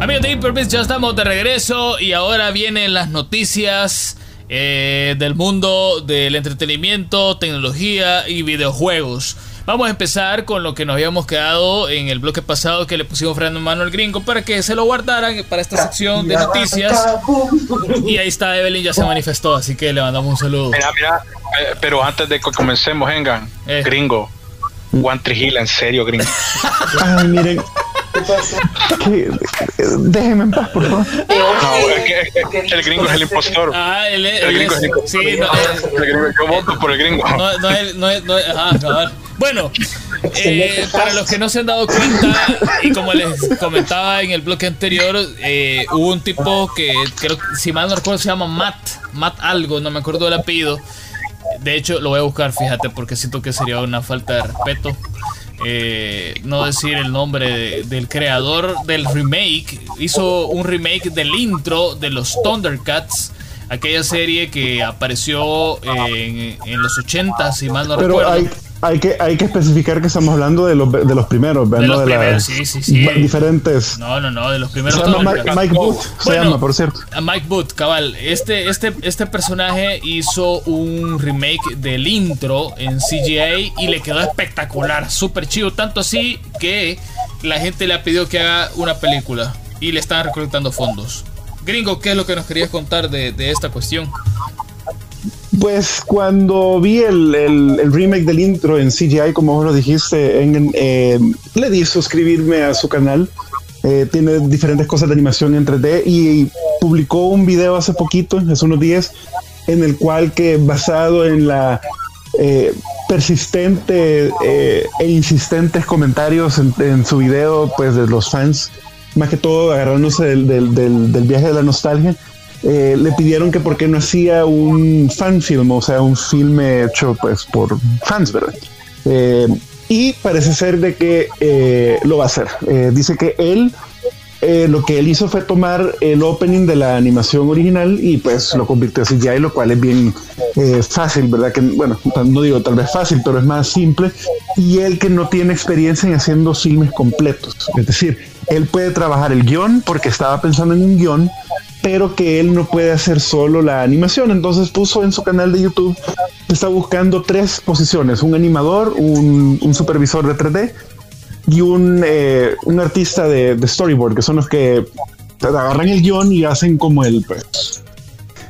Amigos de Hyperbits, ya estamos de regreso y ahora vienen las noticias eh, del mundo del entretenimiento, tecnología y videojuegos. Vamos a empezar con lo que nos habíamos quedado en el bloque pasado que le pusimos freno en mano al gringo para que se lo guardaran para esta sección de noticias. Y ahí está, Evelyn ya se manifestó, así que le mandamos un saludo. Mira, mira, eh, pero antes de que comencemos, vengan, eh. gringo. One Tree Hill, en serio, gringo. <laughs> Ay, miren, déjenme en paz, por favor. No, es que, el gringo es el impostor. Ah, el, gringo es el impostor. Sí, no, el gringo, yo voto por el gringo. No, no, no, no, ajá, Bueno, eh, para los que no se han dado cuenta, y como les comentaba en el bloque anterior, eh, hubo un tipo que creo, si mal no recuerdo, se llama Matt, Matt algo, no me acuerdo el apellido. De hecho, lo voy a buscar, fíjate, porque siento que sería una falta de respeto. Eh, no decir el nombre del creador del remake. Hizo un remake del intro de los Thundercats. Aquella serie que apareció en, en los 80, si mal no recuerdo hay que, hay que especificar que estamos hablando de los, de los primeros, de los primeros, sí, sí, sí. diferentes. No, no, no, de los primeros. Se llama Mike, Booth, se llama, por cierto. Mike Booth, cabal. Este, este, este personaje hizo un remake del intro en CGI y le quedó espectacular, súper chido, tanto así que la gente le ha pedido que haga una película y le están recolectando fondos. Gringo, ¿qué es lo que nos querías contar de, de esta cuestión? Pues cuando vi el, el, remake del intro en CGI, como vos lo dijiste, eh, le di suscribirme a su canal. Eh, tiene diferentes cosas de animación en 3D y publicó un video hace poquito, hace unos días, en el cual que basado en la eh, persistente e insistentes comentarios en, su video, pues de los fans, más que todo agarrándose del, del viaje de la nostalgia, eh, le pidieron que por qué no hacía un fan film, o sea, un filme hecho pues por fans, ¿verdad? Eh, y parece ser de que eh, lo va a hacer. dice que él lo que él hizo fue tomar el opening de la animación original y pues lo convirtió en CGI, lo cual es bien fácil, ¿verdad? Que bueno, no digo tal vez fácil, pero es más simple. Y él que no tiene experiencia en haciendo filmes completos, es decir, él puede trabajar el guion porque estaba pensando en un guion, pero que él no puede hacer solo la animación. Entonces puso en su canal de YouTube, está buscando tres posiciones, un animador, un, supervisor de 3D y un, eh, un artista de, storyboard, que son los que agarran el guion y hacen como el, pues,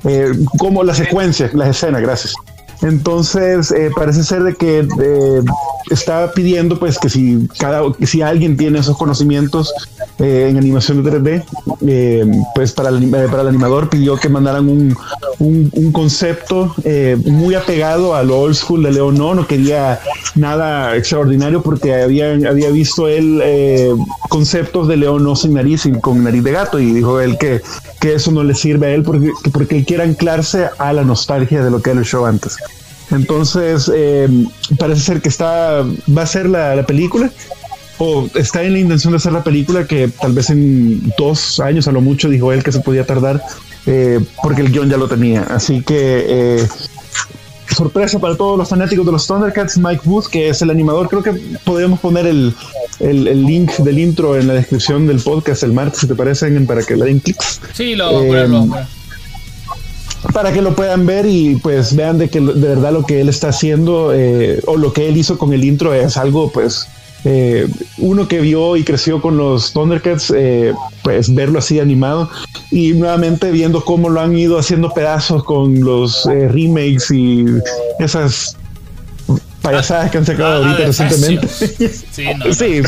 eh, como la secuencia, la escena, gracias. Entonces, eh, parece ser de que eh, está pidiendo pues que si cada si alguien tiene esos conocimientos eh, en animación de 3D, pues para el, para el animador pidió que mandaran un, un, concepto muy apegado al old school de León. No, no quería nada extraordinario porque había, había visto él conceptos de León no sin nariz y con nariz de gato y dijo él que, que eso no le sirve a él porque, porque él quiere anclarse a la nostalgia de lo que era el show antes. Entonces, eh, parece ser que está, va a ser la, película o está en la intención de hacer la película que tal vez en dos años a lo mucho dijo él que se podía tardar eh, porque el guion ya lo tenía. Así que eh, sorpresa para todos los fanáticos de los Thundercats, Mike Booth, que es el animador. Creo que podríamos poner el, link del intro en la descripción del podcast el martes, si te parecen, para que le den clics. Sí, lo a ponerlo para que lo puedan ver y pues vean de que de verdad lo que él está haciendo eh, o lo que él hizo con el intro es algo pues eh, uno que vio y creció con los Thundercats, eh, pues verlo así animado y nuevamente viendo cómo lo han ido haciendo pedazos con los remakes y esas payasadas que han sacado ah, ahorita recientemente. Sí, sí,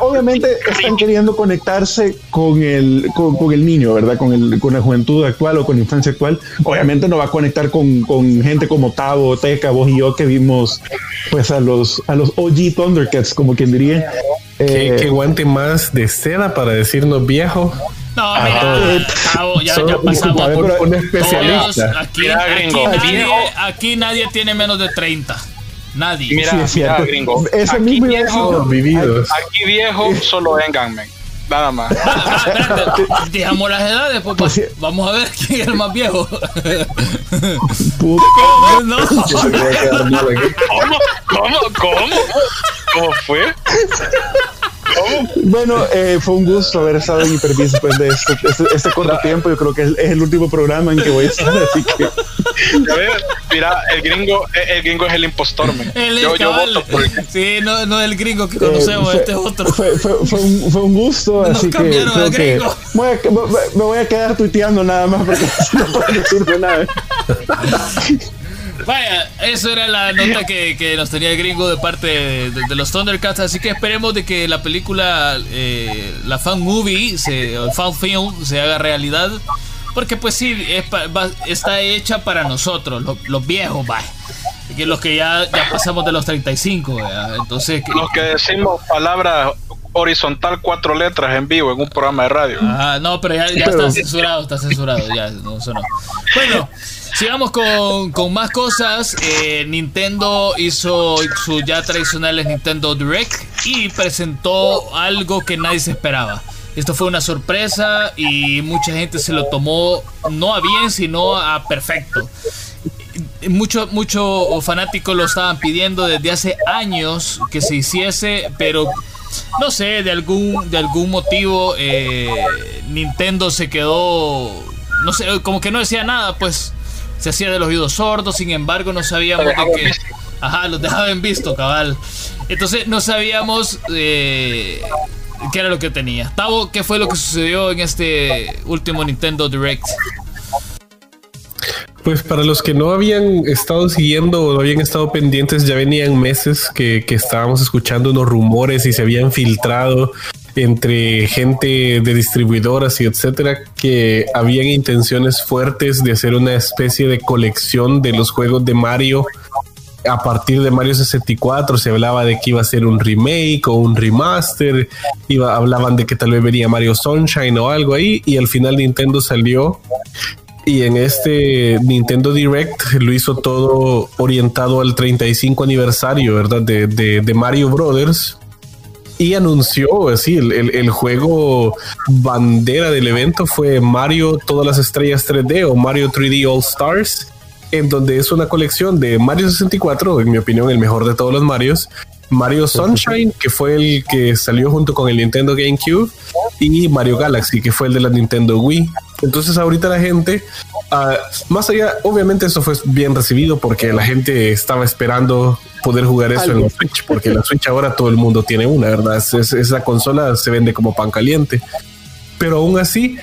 obviamente están queriendo conectarse con el, con, el niño, ¿verdad? Con, el, con la juventud actual o con la infancia actual. Obviamente no va a conectar con, con gente como Tavo, Teca, vos y yo que vimos pues a los, a los OG Thundercats, como quien diría. ¿Qué, eh, guante más de seda para decirnos viejo. No, mira, ya, ya pasamos por un especialista. aquí, aquí, nadie, aquí nadie tiene menos de 30. Nadie. Mira, sí, mira gringo. Ese aquí viejo, vividos. Aquí viejo solo Enganmen. Nada más. <laughs> Dejamos las edades, pues, pues vamos a ver quién es el más viejo. <laughs> ¿Cómo? No. ¿Cómo? ¿Cómo? ¿Cómo? ¿Cómo fue? Bueno, eh, fue un gusto haber estado en Hipervis después de este, este, este corto tiempo. Yo creo que es, el último programa en que voy a estar, así que. mira, el gringo, el gringo es el impostor, El yo, yo voto por Sí, no, no es el gringo que conocemos, eh, este es otro. Fue, fue, fue, un, fue un gusto, así que. Creo que voy a, me voy a quedar tuiteando nada más porque <laughs> no puedo decir de nada. Vaya, eso era la nota que, nos tenía el gringo de parte de, los Thundercats. Así que esperemos de que la película, eh, la fan movie, se, el fan film, se haga realidad. Porque pues sí, está hecha para nosotros, los, viejos, vaya. Que los que ya, ya pasamos de los 35, entonces... Los que decimos palabras horizontal cuatro letras en vivo en un programa de radio. Ah, no, pero ya, está censurado, está censurado, ya, no, eso no. Bueno, sigamos con, más cosas. Eh, Nintendo hizo su ya tradicionales Nintendo Direct y presentó algo que nadie se esperaba. Esto fue una sorpresa y mucha gente se lo tomó no a bien, sino a perfecto. Muchos mucho fanáticos lo estaban pidiendo desde hace años que se hiciese, pero no sé, de algún, de algún motivo eh, Nintendo se quedó, no sé, como que no decía nada, pues se hacía de los oídos sordos, sin embargo no sabíamos de que... Ajá, los dejaban visto, cabal. Entonces no sabíamos eh, qué era lo que tenía. Tavo, ¿qué fue lo que sucedió en este último Nintendo Direct? Pues para los que no habían estado siguiendo o no habían estado pendientes, ya venían meses que, estábamos escuchando unos rumores y se habían filtrado entre gente de distribuidoras y etcétera que habían intenciones fuertes de hacer una especie de colección de los juegos de Mario a partir de Mario 64 se hablaba de que iba a ser un remake o un remaster, iba, hablaban de que tal vez venía Mario Sunshine o algo ahí y al final Nintendo salió y en este Nintendo Direct lo hizo todo orientado al 35 aniversario, ¿verdad? De, de, Mario Brothers. Y anunció, así, el, el, juego bandera del evento fue Mario Todas las Estrellas 3D o Mario 3D All Stars, en donde es una colección de Mario 64, en mi opinión el mejor de todos los Marios, Mario Sunshine, que fue el que salió junto con el Nintendo GameCube, y Mario Galaxy, que fue el de la Nintendo Wii. Entonces ahorita la gente, ah, más allá, obviamente eso fue bien recibido porque la gente estaba esperando poder jugar eso en la Switch, porque la Switch ahora todo el mundo tiene una, ¿verdad? esa consola se vende como pan caliente. Pero aún así,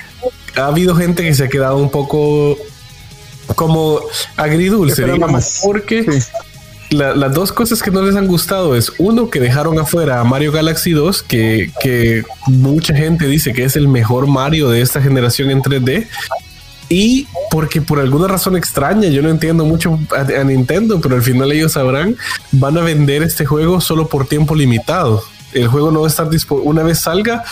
ha habido gente que se ha quedado un poco como agridulce, digamos, porque las dos cosas que no les han gustado es uno que dejaron afuera a Mario Galaxy 2, que, que mucha gente dice que es el mejor Mario de esta generación en 3D. Y porque por alguna razón extraña, yo no entiendo mucho a, Nintendo, pero al final ellos sabrán, van a vender este juego solo por tiempo limitado. El juego no va a estar disponible. Una vez salga,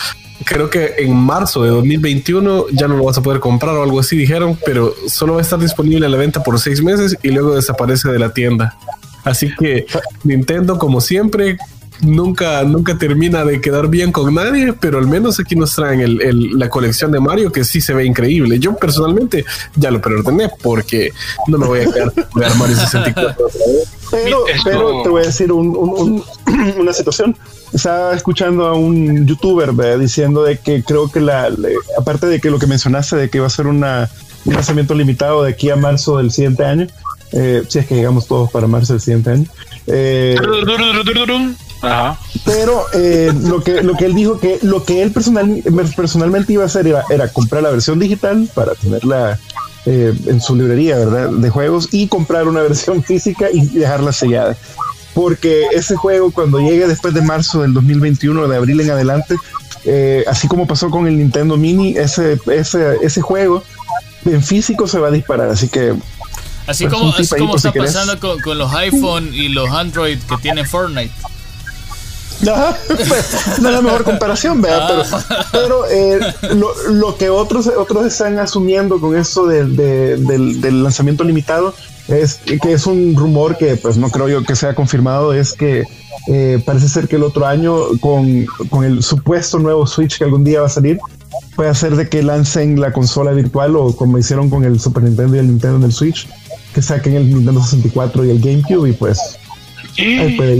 creo que en marzo de 2021 ya no lo vas a poder comprar o algo así, dijeron, pero solo va a estar disponible a la venta por seis meses y luego desaparece de la tienda. Así que Nintendo, como siempre, nunca, nunca termina de quedar bien con nadie, pero al menos aquí nos traen el, la colección de Mario que sí se ve increíble. Yo personalmente ya lo preordené porque no me voy a quedar con Mario 64. Pero, pero te voy a decir <clears throat> una situación. Estaba escuchando a un youtuber diciendo de que creo que la, aparte de que lo que mencionaste de que iba a ser una, un lanzamiento limitado de aquí a marzo del siguiente año, eh, si es que llegamos todos para marzo del siguiente año. Eh, pero eh, lo que lo que él dijo que lo que él personal, personalmente iba a hacer era, comprar la versión digital para tenerla en su librería, ¿verdad? De juegos y comprar una <laughs> versión física y dejarla sellada. Porque ese juego cuando llegue después de marzo del 2021, de abril en adelante, así como pasó con el Nintendo Mini, ese, ese, ese juego en físico se va a disparar. Así que Así pues como, como está pasando con, los iPhone y los Android que tienen Fortnite. Pues, no es la mejor comparación, ¿verdad? Ah. Pero, eh, lo, que otros, otros están asumiendo con eso del, del, lanzamiento limitado es que es un rumor que pues no creo yo que sea confirmado, es que eh, parece ser que el otro año, con, con, el supuesto nuevo Switch que algún día va a salir, puede hacer de que lancen la consola virtual o como hicieron con el Super Nintendo y el Nintendo en el Switch, que saquen el Nintendo 64 y el GameCube y pues...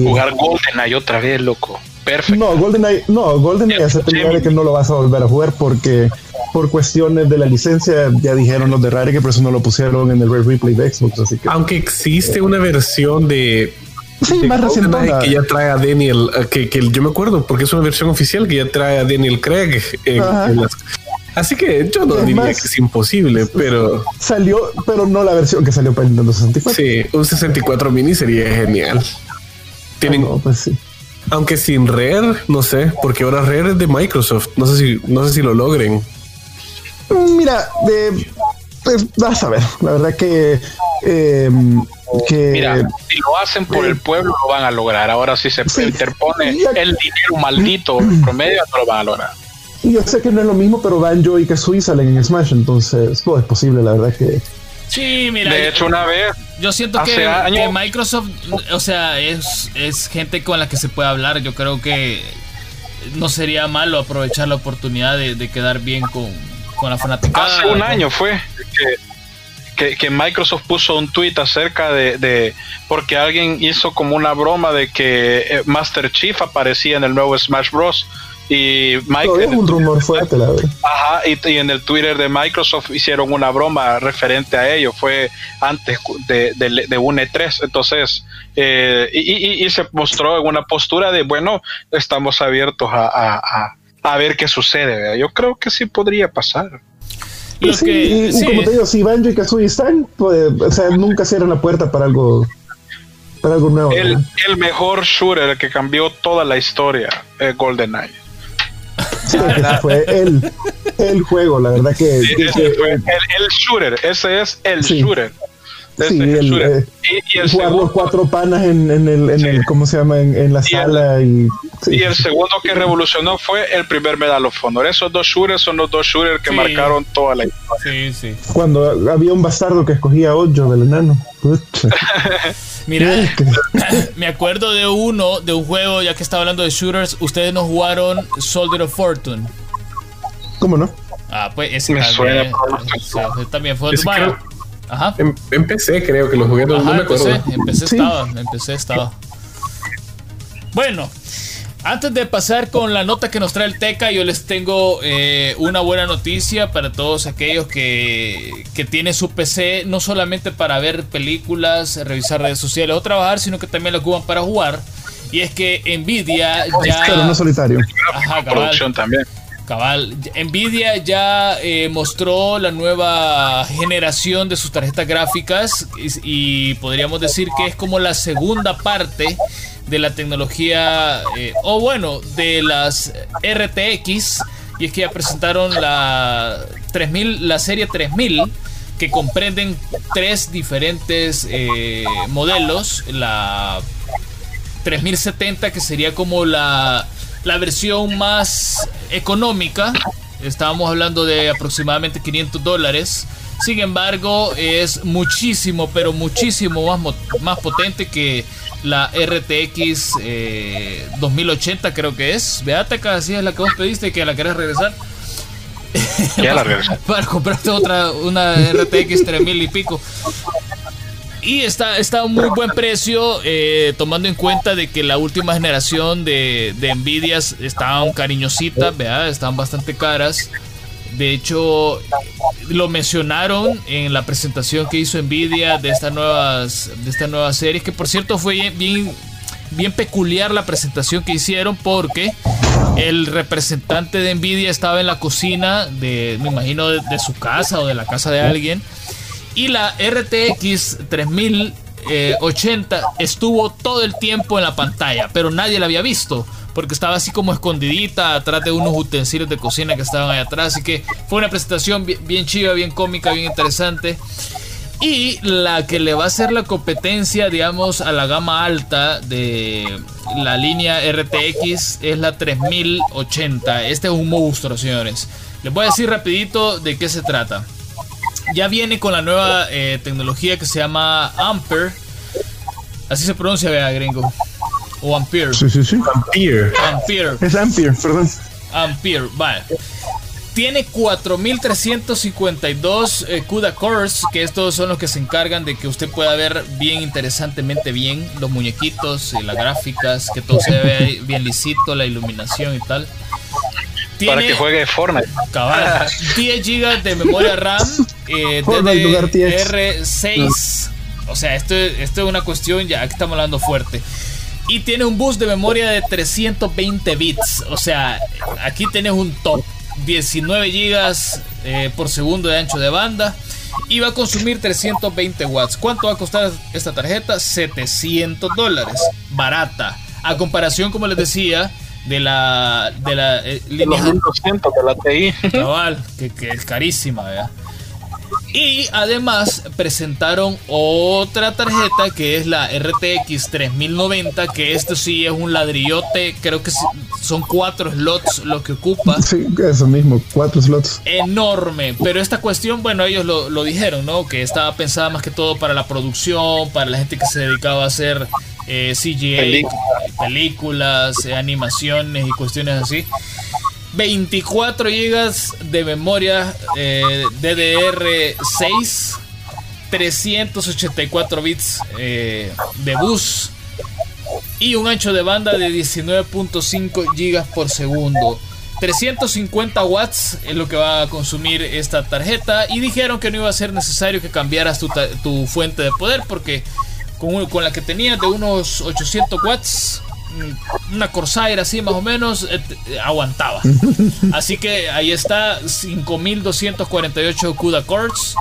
Jugar GoldenEye otra vez, loco. Perfecto. No, GoldenEye, no, GoldenEye hace de que no lo vas a volver a jugar porque por cuestiones de la licencia ya dijeron los de Rare que por eso no lo pusieron en el Red Replay de Xbox, así que... Aunque existe una versión de Sí, más reciente. Que ya trae a Daniel, que, que, yo me acuerdo, porque es una versión oficial que ya trae a Daniel Craig. Así que yo no diría que es imposible, pero. Salió, pero no la versión que salió para Nintendo 64. Sí, un 64 mini sería genial. Tienen. Ah, pues sí. Aunque sin Rare, no sé, porque ahora Rare es de Microsoft. No sé si, no sé si lo logren. Mira, de, pues, vas a ver. La verdad que eh, Mira, si lo hacen por el pueblo, lo van a lograr. Ahora, si se interpone el dinero maldito promedio, no lo van a lograr. Y yo sé que no es lo mismo, pero Banjo y Kazooie salen en Smash, entonces todo es posible, la verdad que. Sí, mira. De hecho, una vez. Yo siento que, Microsoft, o sea, es, es gente con la que se puede hablar. Yo creo que no sería malo aprovechar la oportunidad de, quedar bien con, con la fanática. Hace un año fue que que, Microsoft puso un tweet acerca de, porque alguien hizo como una broma de que eh, Master Chief aparecía en el nuevo Smash Bros. Y Mike, un rumor fuerte, la verdad. Ajá, y, en el Twitter de Microsoft hicieron una broma referente a ello. Fue antes de, de, un E3. Entonces, eh, y, se mostró en una postura de, bueno, estamos abiertos a, a ver qué sucede. Yo creo que sí podría pasar y, como te digo, si Banjo y Kazooie están, pues, o sea, nunca cierran la puerta para algo, para algo nuevo. El, el mejor shooter que cambió toda la historia, es GoldenEye. Sí, ese fue el, el juego, la verdad que. el, el, shooter, ese es el shooter. <laughs> Sí, el, eh, y, el jugar los cuatro panas en, en, el, en el, ¿cómo se llama? En, en la sala. Y, y, el segundo que revolucionó fue el primer Medal of Honor. Esos dos shooters son los dos shooters que marcaron toda la historia. Sí, sí. Cuando había un bastardo que escogía ocho del enano. <laughs> Mira, <laughs> me acuerdo de uno, de un juego, ya que estaba hablando de shooters, ustedes no jugaron Soldier of Fortune. ¿Cómo no? Ah, pues ese también, suena, también fue bueno, Ajá. Em, empecé, creo que los jugué, no, me acuerdo. Empecé, empecé estaba, empecé estaba. Bueno, antes de pasar con la nota que nos trae el Teca, yo les tengo eh, una buena noticia para todos aquellos que, que, tienen su PC, no solamente para ver películas, revisar redes sociales o trabajar, sino que también lo ocupan para jugar. Y es que Nvidia ya. Pero no solitario. Ajá, producción también. Cabal, Nvidia ya eh, mostró la nueva generación de sus tarjetas gráficas y, podríamos decir que es como la segunda parte de la tecnología, eh, o bueno, de las RTX, y es que ya presentaron la 3000, la serie 3000 que comprenden tres diferentes eh, modelos, la 3070 que sería como la la versión más económica, estábamos hablando de aproximadamente 500 dólares. Sin embargo, es muchísimo, pero muchísimo más, más potente que la RTX 2080, eh, creo que es. Veate, así es la que vos pediste que la querés regresar. Ya la <laughs> Para comprarte otra, una RTX 3000 y pico. Y está, está a un muy buen precio, eh, tomando en cuenta de que la última generación de, de Nvidias estaban cariñositas, ¿verdad? estaban bastante caras. De hecho, lo mencionaron en la presentación que hizo Nvidia de estas nuevas, de esta nueva serie, que por cierto fue bien, bien peculiar la presentación que hicieron porque el representante de Nvidia estaba en la cocina de, me imagino, de su casa o de la casa de alguien y la RTX 3080 estuvo todo el tiempo en la pantalla, pero nadie la había visto. Porque estaba así como escondidita atrás de unos utensilios de cocina que estaban ahí atrás. Así que fue una presentación bien, chiva, bien cómica, bien interesante. Y la que le va a hacer la competencia, digamos, a la gama alta de la línea RTX es la 3080. Este es un monstruo, señores. Les voy a decir rapidito de qué se trata ya viene con la nueva eh, tecnología que se llama Ampere. Así se pronuncia, vea, gringo. o Ampere. Sí, sí, sí. Ampere. Ampere. Es Ampere, perdón. Ampere, vale. Tiene 4352 eh, CUDA cores, que estos son los que se encargan de que usted pueda ver bien interesantemente bien los muñequitos, y las gráficas, que todo se ve bien lisito, la iluminación y tal. Para que juegue Fortnite. Cabal, <laughs> 10 GB de memoria RAM eh, <laughs> DDR6. O sea, esto, esto es una cuestión ya que estamos hablando fuerte. Y tiene un bus de memoria de 320 bits. O sea, aquí tienes un top. 19 gigas eh, por segundo de ancho de banda. Y va a consumir 320 watts. ¿Cuánto va a costar esta tarjeta? 700 dólares. Barata. A comparación, como les decía, de la de la eh, línea de la TI. que, que es carísima, ¿verdad? Y además presentaron otra tarjeta que es la RTX 3090, que esto sí es un ladrillote, creo que son cuatro slots lo que ocupa. Sí, eso mismo, cuatro slots. Enorme, pero esta cuestión, bueno, ellos lo, dijeron, ¿no? Que estaba pensada más que todo para la producción, para la gente que se dedicaba a hacer eh, CGI, películas, eh, animaciones y cuestiones así. 24 GB de memoria eh, DDR6, 384 bits eh, de bus y un ancho de banda de 19.5 GB por segundo. 350 watts es lo que va a consumir esta tarjeta y dijeron que no iba a ser necesario que cambiaras tu, tu fuente de poder porque con, con la que tenías de unos 800 watts una Corsair así más o menos eh, eh, aguantaba. <laughs> Así que ahí está 5248 CUDA cores.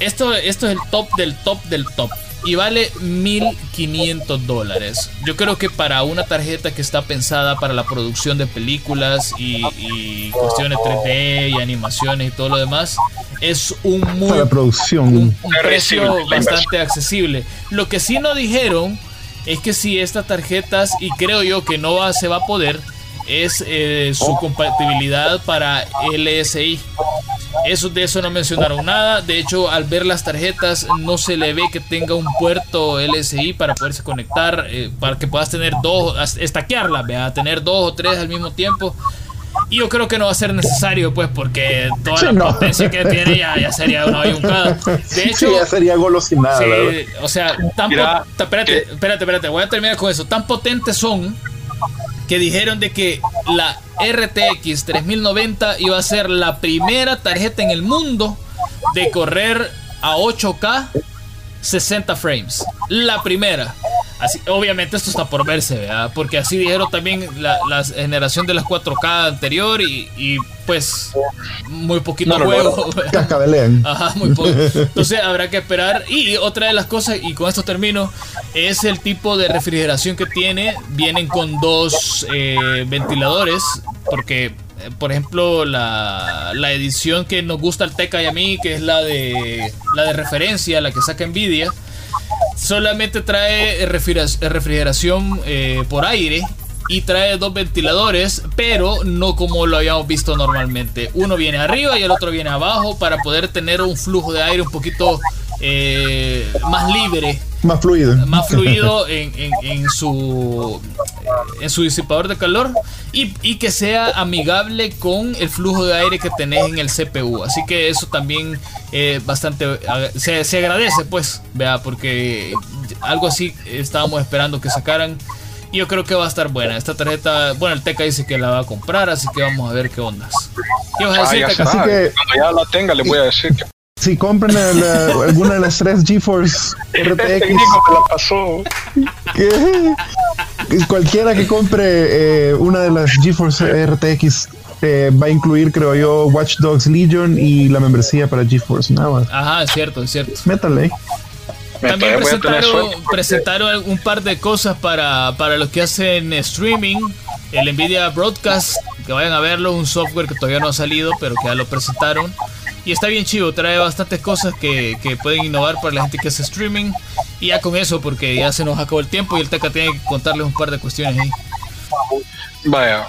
Esto, esto es el top del top del top. Y vale 1500 dólares. Yo creo que para una tarjeta que está pensada para la producción de películas y, cuestiones 3D y animaciones y todo lo demás, es un muy producción. un precio bastante accesible. Lo que sí no dijeron es que si estas tarjetas, y creo yo que no se va a poder, es eh, su compatibilidad para LSI. Eso, de eso no mencionaron nada. De hecho, al ver las tarjetas, no se le ve que tenga un puerto LSI para poderse conectar, eh, para que puedas tener dos, estaquearla, vea, tener dos o tres al mismo tiempo. Y yo creo que no va a ser necesario, pues, porque toda la potencia que tiene ya, sería una bayuncada. De hecho, ya sería golosinada. Sí, o sea, tan espérate, espérate, espérate, voy a terminar con eso. Tan potentes son que dijeron de que la RTX 3090 iba a ser la primera tarjeta en el mundo de correr a 8K 60 frames. La primera. Así, obviamente esto está por verse, ¿verdad? Porque así dijeron también la, generación de las 4K anterior y, pues muy poquito juego. Ajá, muy poco. Entonces habrá que esperar. Y otra de las cosas, y con esto termino, es el tipo de refrigeración que tiene. Vienen con dos eh, ventiladores, porque eh, por ejemplo, la, la, edición que nos gusta al Teca y a mí, que es la de la de referencia, la que saca Nvidia, solamente trae refrigeración eh, por aire y trae dos ventiladores, pero no como lo habíamos visto normalmente. Uno viene arriba y el otro viene abajo para poder tener un flujo de aire un poquito eh, más libre. Más fluido. Más <laughs> fluido en, en, su, en su disipador de calor y, y, que sea amigable con el flujo de aire que tenés en el CPU. Así que eso también eh, bastante se, se, agradece, pues, vea, porque algo así estábamos esperando que sacaran. Y yo creo que va a estar buena. Esta tarjeta, bueno, el Teca dice que la va a comprar, así que vamos a ver qué ondas. ¿Qué vas a decir, Teca? Así que, Cuando ya la tenga, le voy a decir que si compren alguna de las tres GeForce RTX. la pasó. Cualquiera que compre eh, una de las GeForce RTX eh, va a incluir, creo yo, Watch Dogs Legion y la membresía para GeForce Now. Ajá, es cierto, es cierto. Métale. También presentaron, presentaron un par de cosas para, para los que hacen streaming. El Nvidia Broadcast, que vayan a verlo, un software que todavía no ha salido, pero que ya lo presentaron. Y está bien chido, trae bastantes cosas que, pueden innovar para la gente que hace streaming. Y ya con eso, porque ya se nos acabó el tiempo y el Teca tiene que contarles un par de cuestiones ahí. Vaya,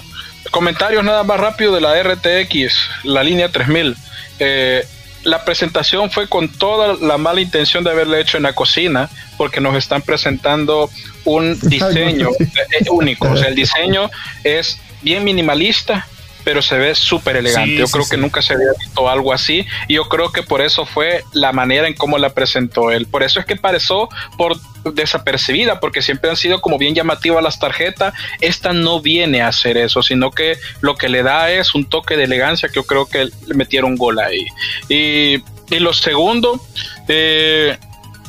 comentarios nada más rápido de la RTX, la línea 3000. Eh, la presentación fue con toda la mala intención de haberle hecho en la cocina, porque nos están presentando un diseño eh, único. O sea, el diseño es bien minimalista, pero se ve súper elegante. yo creo que nunca se había visto algo así y yo creo que por eso fue la manera en cómo la presentó él. Por eso es que pareció por desapercibida, porque siempre han sido como bien llamativas las tarjetas. Esta no viene a hacer eso, sino que lo que le da es un toque de elegancia que yo creo que le metieron gol ahí. Y, y lo segundo, eh,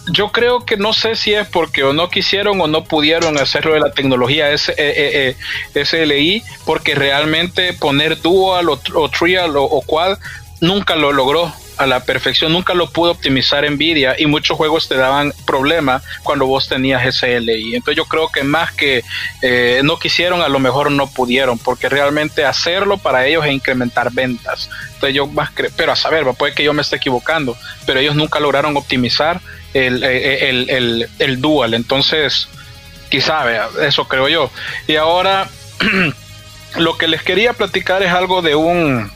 yo creo que no sé si es porque o no quisieron o no pudieron hacerlo de la tecnología SLI, eh, eh, eh, porque realmente poner dual o, trial o, o quad nunca lo logró a la perfección, nunca lo pudo optimizar Nvidia y muchos juegos te daban problemas cuando vos tenías SLI. Entonces yo creo que más que no quisieron, a lo mejor no pudieron, porque realmente hacerlo para ellos es incrementar ventas. Entonces yo más pero a saber, puede que yo me esté equivocando, pero ellos nunca lograron optimizar el, el, el, el dual. Entonces, quizá, vea, eso creo yo. Y ahora, <clears throat> lo que les quería platicar es algo de un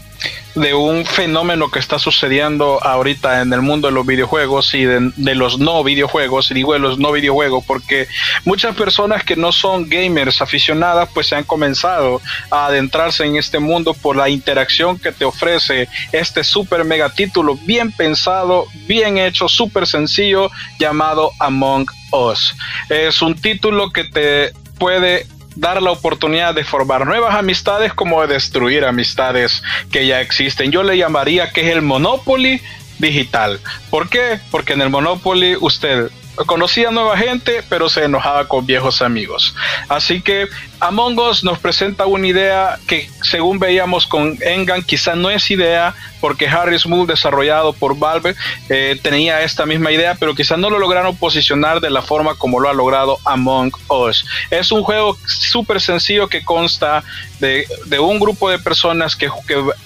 de un fenómeno que está sucediendo ahorita en el mundo de los videojuegos y de, los no videojuegos, y digo de los no videojuegos porque muchas personas que no son gamers aficionadas pues se han comenzado a adentrarse en este mundo por la interacción que te ofrece este super mega título bien pensado, bien hecho, súper sencillo llamado Among Us. Es un título que te puede dar la oportunidad de formar nuevas amistades como de destruir amistades que ya existen. Yo le llamaría que es el Monopoly digital. ¿Por qué? Porque en el Monopoly usted conocía nueva gente, pero se enojaba con viejos amigos. Así que Among Us nos presenta una idea que, según veíamos con Engan, quizá no es idea, porque Harry Smooth, desarrollado por Valve, eh, tenía esta misma idea, pero quizá no lo lograron posicionar de la forma como lo ha logrado Among Us. Es un juego súper sencillo que consta de, un grupo de personas que,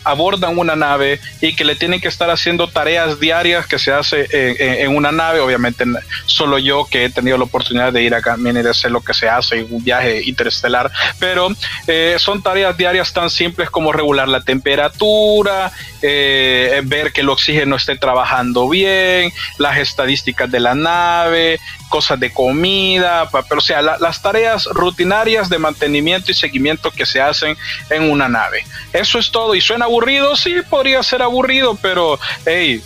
abordan una nave y que le tienen que estar haciendo tareas diarias que se hace en, una nave. Obviamente, solo yo que he tenido la oportunidad de ir acá y de hacer lo que se hace en un viaje interestelar, pero eh, son tareas diarias tan simples como regular la temperatura, eh, ver que el oxígeno esté trabajando bien, las estadísticas de la nave, cosas de comida, pero o sea, las tareas rutinarias de mantenimiento y seguimiento que se hacen en una nave. Eso es todo. ¿Y suena aburrido? Sí, podría ser aburrido, pero hey,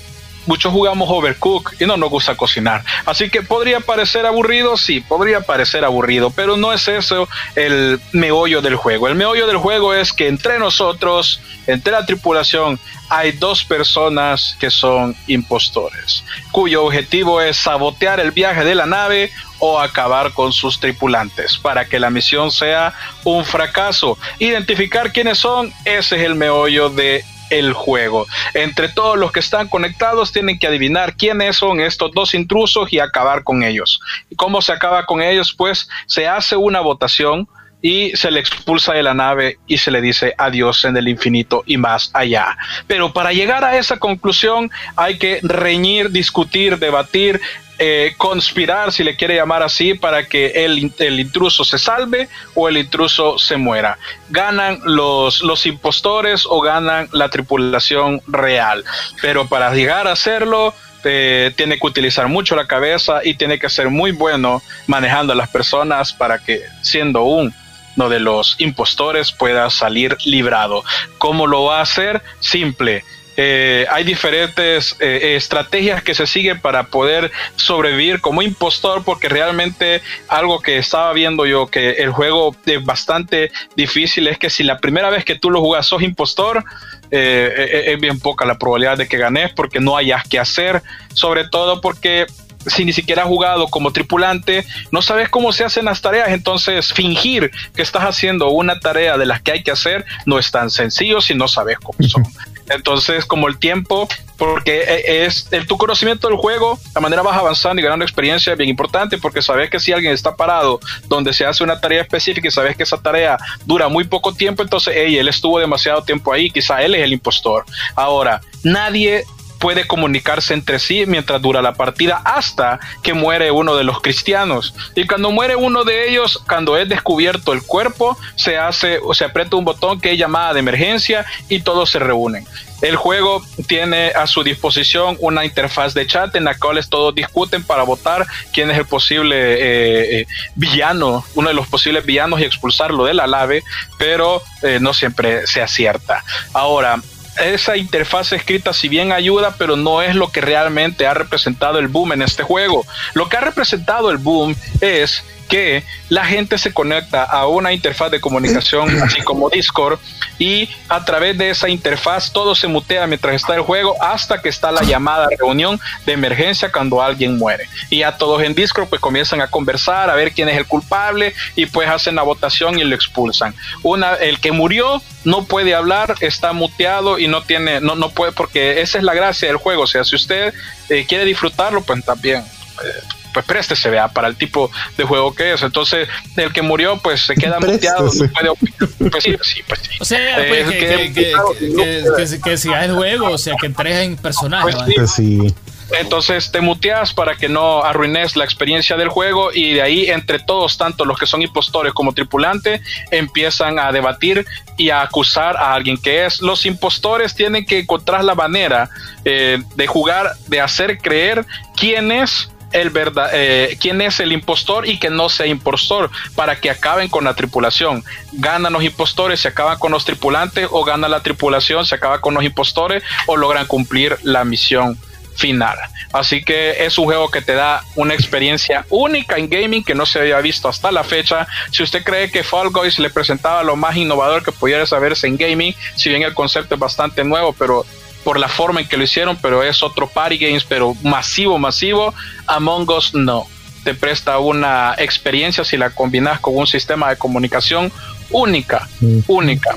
muchos jugamos Overcook y no nos gusta cocinar. Así que podría parecer aburrido, sí, podría parecer aburrido, pero no es eso el meollo del juego. El meollo del juego es que entre nosotros, entre la tripulación, hay dos personas que son impostores, cuyo objetivo es sabotear el viaje de la nave o acabar con sus tripulantes para que la misión sea un fracaso. Identificar quiénes son, ese es el meollo de el juego. Entre todos los que están conectados tienen que adivinar quiénes son estos dos intrusos y acabar con ellos. ¿Y cómo se acaba con ellos? Pues se hace una votación y se le expulsa de la nave y se le dice adiós en el infinito y más allá. Pero para llegar a esa conclusión hay que reñir, discutir, debatir, eh, conspirar, si le quiere llamar así, para que el, el, intruso se salve o el intruso se muera. Ganan los, los impostores o ganan la tripulación real. Pero para llegar a hacerlo, eh, tiene que utilizar mucho la cabeza y tiene que ser muy bueno manejando a las personas para que siendo uno de los impostores pueda salir librado. ¿Cómo lo va a hacer? Simple eh, hay diferentes eh, estrategias que se siguen para poder sobrevivir como impostor, porque realmente algo que estaba viendo yo que el juego es bastante difícil es que si la primera vez que tú lo jugas sos impostor, eh, es bien poca la probabilidad de que ganes porque no hayas que hacer, sobre todo porque si ni siquiera has jugado como tripulante, no sabes cómo se hacen las tareas, entonces fingir que estás haciendo una tarea de las que hay que hacer no es tan sencillo si no sabes cómo son. Entonces, como el tiempo, porque e, es el, tu conocimiento del juego, la manera vas avanzando y ganando experiencia es bien importante, porque sabes que si alguien está parado donde se hace una tarea específica y sabes que esa tarea dura muy poco tiempo, entonces hey, él estuvo demasiado tiempo ahí, quizá él es el impostor. Ahora, nadie puede comunicarse entre sí mientras dura la partida hasta que muere uno de los cristianos. Y cuando muere uno de ellos, cuando es descubierto el cuerpo, se hace o se aprieta un botón que es llamada de emergencia y todos se reúnen. El juego tiene a su disposición una interfaz de chat en la cual todos discuten para votar quién es el posible eh, eh, villano, uno de los posibles villanos y expulsarlo de la lave, pero eh, no siempre se acierta. Ahora, esa interfaz escrita si bien ayuda, pero no es lo que realmente ha representado el boom en este juego. Lo que ha representado el boom es que la gente se conecta a una interfaz de comunicación <clears throat> así como Discord y a través de esa interfaz todo se mutea mientras está el juego hasta que está la llamada reunión de emergencia cuando alguien muere. Y ya todos en Discord pues comienzan a conversar, a ver quién es el culpable y pues hacen la votación y lo expulsan. Una, el que murió no puede hablar, está muteado y no tiene, no, no puede, porque esa es la gracia del juego. O sea, si usted eh, quiere disfrutarlo, pues también. Eh, pues préstese, vea, para el tipo de juego que es. Entonces, el que murió, pues se queda muteado, no puede Pues sí, sí, pues sí. O sea, pues, que, que, que, que, siga el juego, o sea, que entres en personaje. Pues sí. Entonces te muteas para que no arruines la experiencia del juego y de ahí entre todos, tanto los que son impostores como tripulantes, empiezan a debatir y a acusar a alguien que es. Los impostores tienen que encontrar la manera eh, de jugar, de hacer creer quién es el verdad, eh, quién es el impostor y que no sea impostor para que acaben con la tripulación. Ganan los impostores, se acaban con los tripulantes o gana la tripulación, se acaba con los impostores o logran cumplir la misión final. Así que es un juego que te da una experiencia única en gaming que no se había visto hasta la fecha. Si usted cree que Fall Guys le presentaba lo más innovador que pudiera saberse en gaming, si bien el concepto es bastante nuevo, pero por la forma en que lo hicieron, pero es otro party games, pero masivo, masivo. Among Us no. Te presta una experiencia si la combinas con un sistema de comunicación única, mm. única.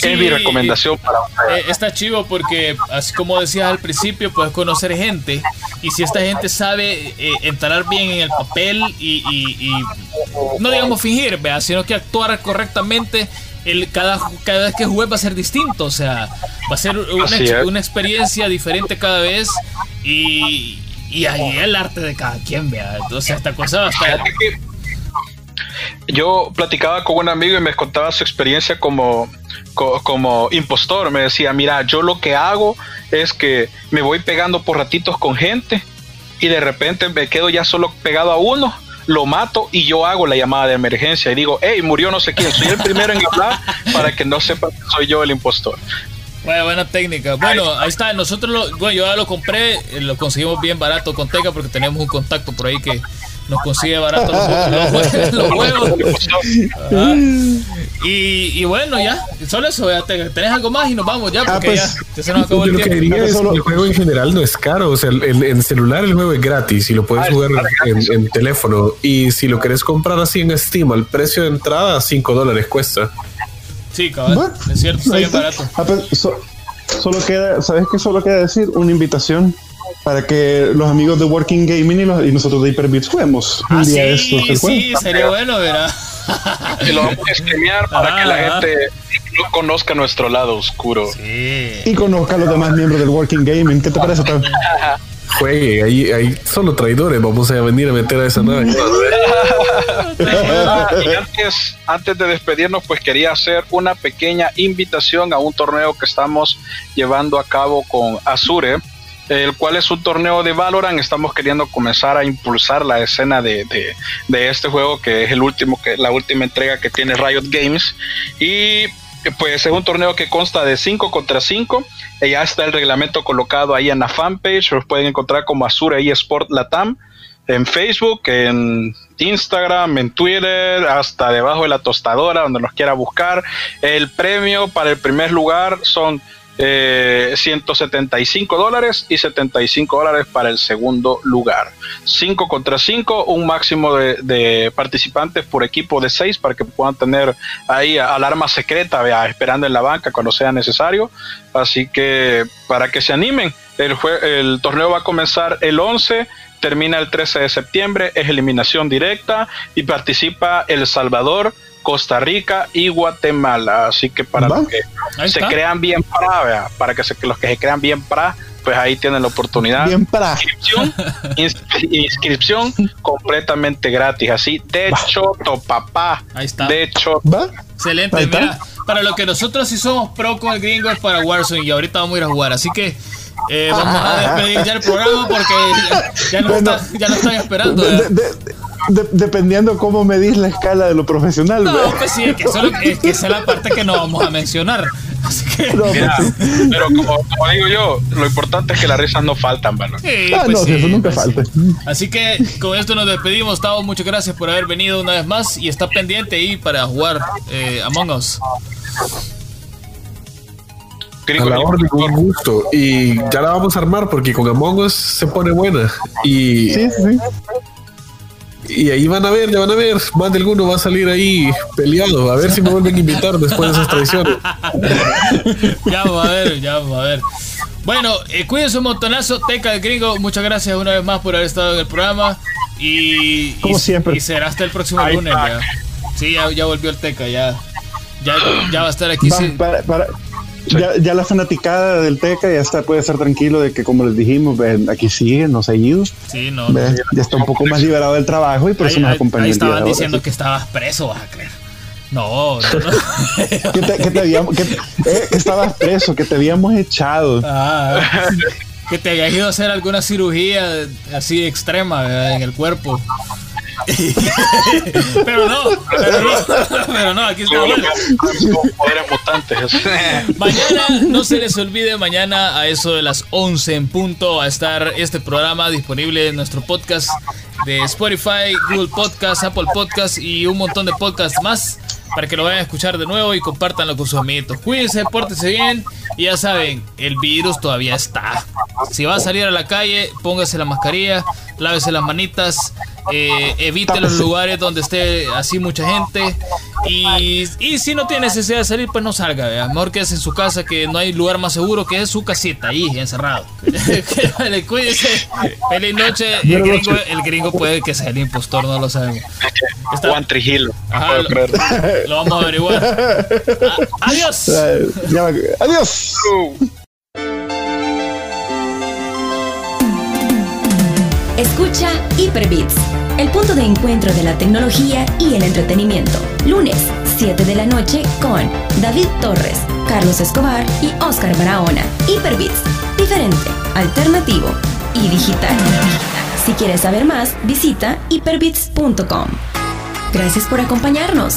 es mi recomendación para eh, Está chivo porque, así como decías al principio, puedes conocer gente y si esta gente sabe eh, entrar bien en el papel y, no digamos fingir, sino que actuar correctamente el, cada, cada vez que juegues va a ser distinto, o sea, va a ser una, una experiencia diferente cada vez y, y ahí el arte de cada quien, vea. Entonces, esta cosa va a estar... Yo platicaba con un amigo y me contaba su experiencia como, como impostor. Me decía, mira, yo lo que hago es que me voy pegando por ratitos con gente y de repente me quedo ya solo pegado a uno lo mato y yo hago la llamada de emergencia y digo, hey, murió no sé quién, soy el primero en hablar para que no sepa que soy yo el impostor. Bueno, buena técnica. Bueno, ahí está. Nosotros, lo, bueno, yo ya lo compré, eh, lo conseguimos bien barato con Teca porque tenemos un contacto por ahí que nos consigue barato los, huevos. <laughs> Y, y, bueno, ya, solo eso, ya tenés algo más y nos vamos ya, porque ah, pues, ya, se nos acabó el lo que diría es el juego en general no es caro, o sea, en, celular el juego es gratis y lo puedes ah, jugar en, teléfono. Y si lo querés comprar así en Steam, el precio de entrada, 5 dólares cuesta. Sí, cabrón, es cierto, está bien barato. Ah, pues, solo queda, ¿sabes qué solo queda decir? Una invitación para que los amigos de Working Gaming y, nosotros de Hyperbits juguemos un día sí, estos. Sí, sería bueno, ¿verdad? Y lo vamos a streamear para que la gente no conozca nuestro lado oscuro. Y conozca a los demás miembros del Working Gaming. ¿Qué te parece, Juegue, ahí, ahí solo traidores vamos a venir a meter a esa nave. <laughs> y antes, antes de despedirnos, pues quería hacer una pequeña invitación a un torneo que estamos llevando a cabo con Azure el cual es un torneo de Valorant. Estamos queriendo comenzar a impulsar la escena de, este juego, que es el último, que la última entrega que tiene Riot Games. Y pues es un torneo que consta de 5 contra 5. Ya está el reglamento colocado ahí en la fanpage. Los pueden encontrar como Azure eSport Latam en Facebook, en Instagram, en Twitter, hasta debajo de la tostadora, donde los quiera buscar. El premio para el primer lugar son 175 eh, dólares y 75 dólares para el segundo lugar. 5 contra 5, un máximo de, participantes por equipo de 6 para que puedan tener ahí alarma secreta vea, esperando en la banca cuando sea necesario. Así que para que se animen, el, el torneo va a comenzar el 11 termina el 13 de septiembre, es eliminación directa y participa El Salvador, Costa Rica y Guatemala. Así que para los que se crean bien para, para que, se, los que se crean bien para, pues ahí tienen la oportunidad. Bien para. Inscripción, <laughs> completamente gratis. Así, de hecho, to papá. Ahí está. De hecho, excelente. Mira, para lo que nosotros sí somos pro con el gringo es para Warzone y ahorita vamos a ir a jugar. Así que eh, vamos a despedir ya el programa porque ya, no, está, ya no están esperando. Dependiendo cómo medís la escala de lo profesional. No, pues sí, es que, es que esa es la parte que no vamos a mencionar. Así que, pues pero como, digo yo, lo importante es que las risas no faltan, ¿verdad? ah, pues no, eso nunca pues falta. Así que con esto nos despedimos. Tavo, muchas gracias por haber venido una vez más y está pendiente ahí para jugar eh, Among Us. A la orden, con gusto. Y ya la vamos a armar porque con Among Us se pone buena. Y sí, sí. Y ahí van a ver, ya van a ver, más de alguno va a salir ahí peleado. A ver si me vuelven a invitar después de esas traiciones. <laughs> ya vamos a ver, ya vamos a ver. Bueno, eh, cuídense un montonazo, Teca de Gringo. Muchas gracias una vez más por haber estado en el programa. Y, Como siempre. Y será hasta el próximo lunes. Ya. Sí, ya, volvió el Teca, ya, ya, ya va a estar aquí. para, ya, ya, la fanaticada del Teca ya está, puede estar tranquilo de que, como les dijimos, aquí sigue, no seguido. Sí, no, Ya está un poco más liberado del trabajo y por eso nos acompaña. Ahí estaban diciendo que estabas preso, vas a creer. No, no, <laughs> que, te, que, te habíamos, que, eh, estabas preso, que te habíamos echado. Ah, que te habías ido a hacer alguna cirugía así extrema en el cuerpo. Pero <laughs> no, pero no, pero no, aquí está <laughs> mañana, no se les olvide, mañana a eso de las 11 en punto va a estar este programa disponible en nuestro podcast de Spotify, Google Podcast, Apple Podcast y un montón de podcasts más para que lo vayan a escuchar de nuevo y compartanlo con sus amiguitos. Cuídense, pórtense bien y ya saben, el virus todavía está. Si va a salir a la calle, póngase la mascarilla, lávese las manitas, eh, evite los lugares donde esté así mucha gente. Y, si no tiene necesidad de salir, pues no salga. ¿vea? Mejor quédese en su casa, que no hay lugar más seguro que es su casita, ahí encerrado. <laughs> Cuídese. Feliz noche. El gringo, puede que sea el impostor, no lo sabemos. Juan Trigilo. <laughs> lo, vamos a averiguar. <laughs> adiós. Adiós. Escucha Hyperbits, el punto de encuentro de la tecnología y el entretenimiento. Lunes, 7 de la noche con David Torres, Carlos Escobar y Oscar Barahona. Hyperbits, diferente, alternativo y digital. Si quieres saber más, visita hyperbits.com. Gracias por acompañarnos.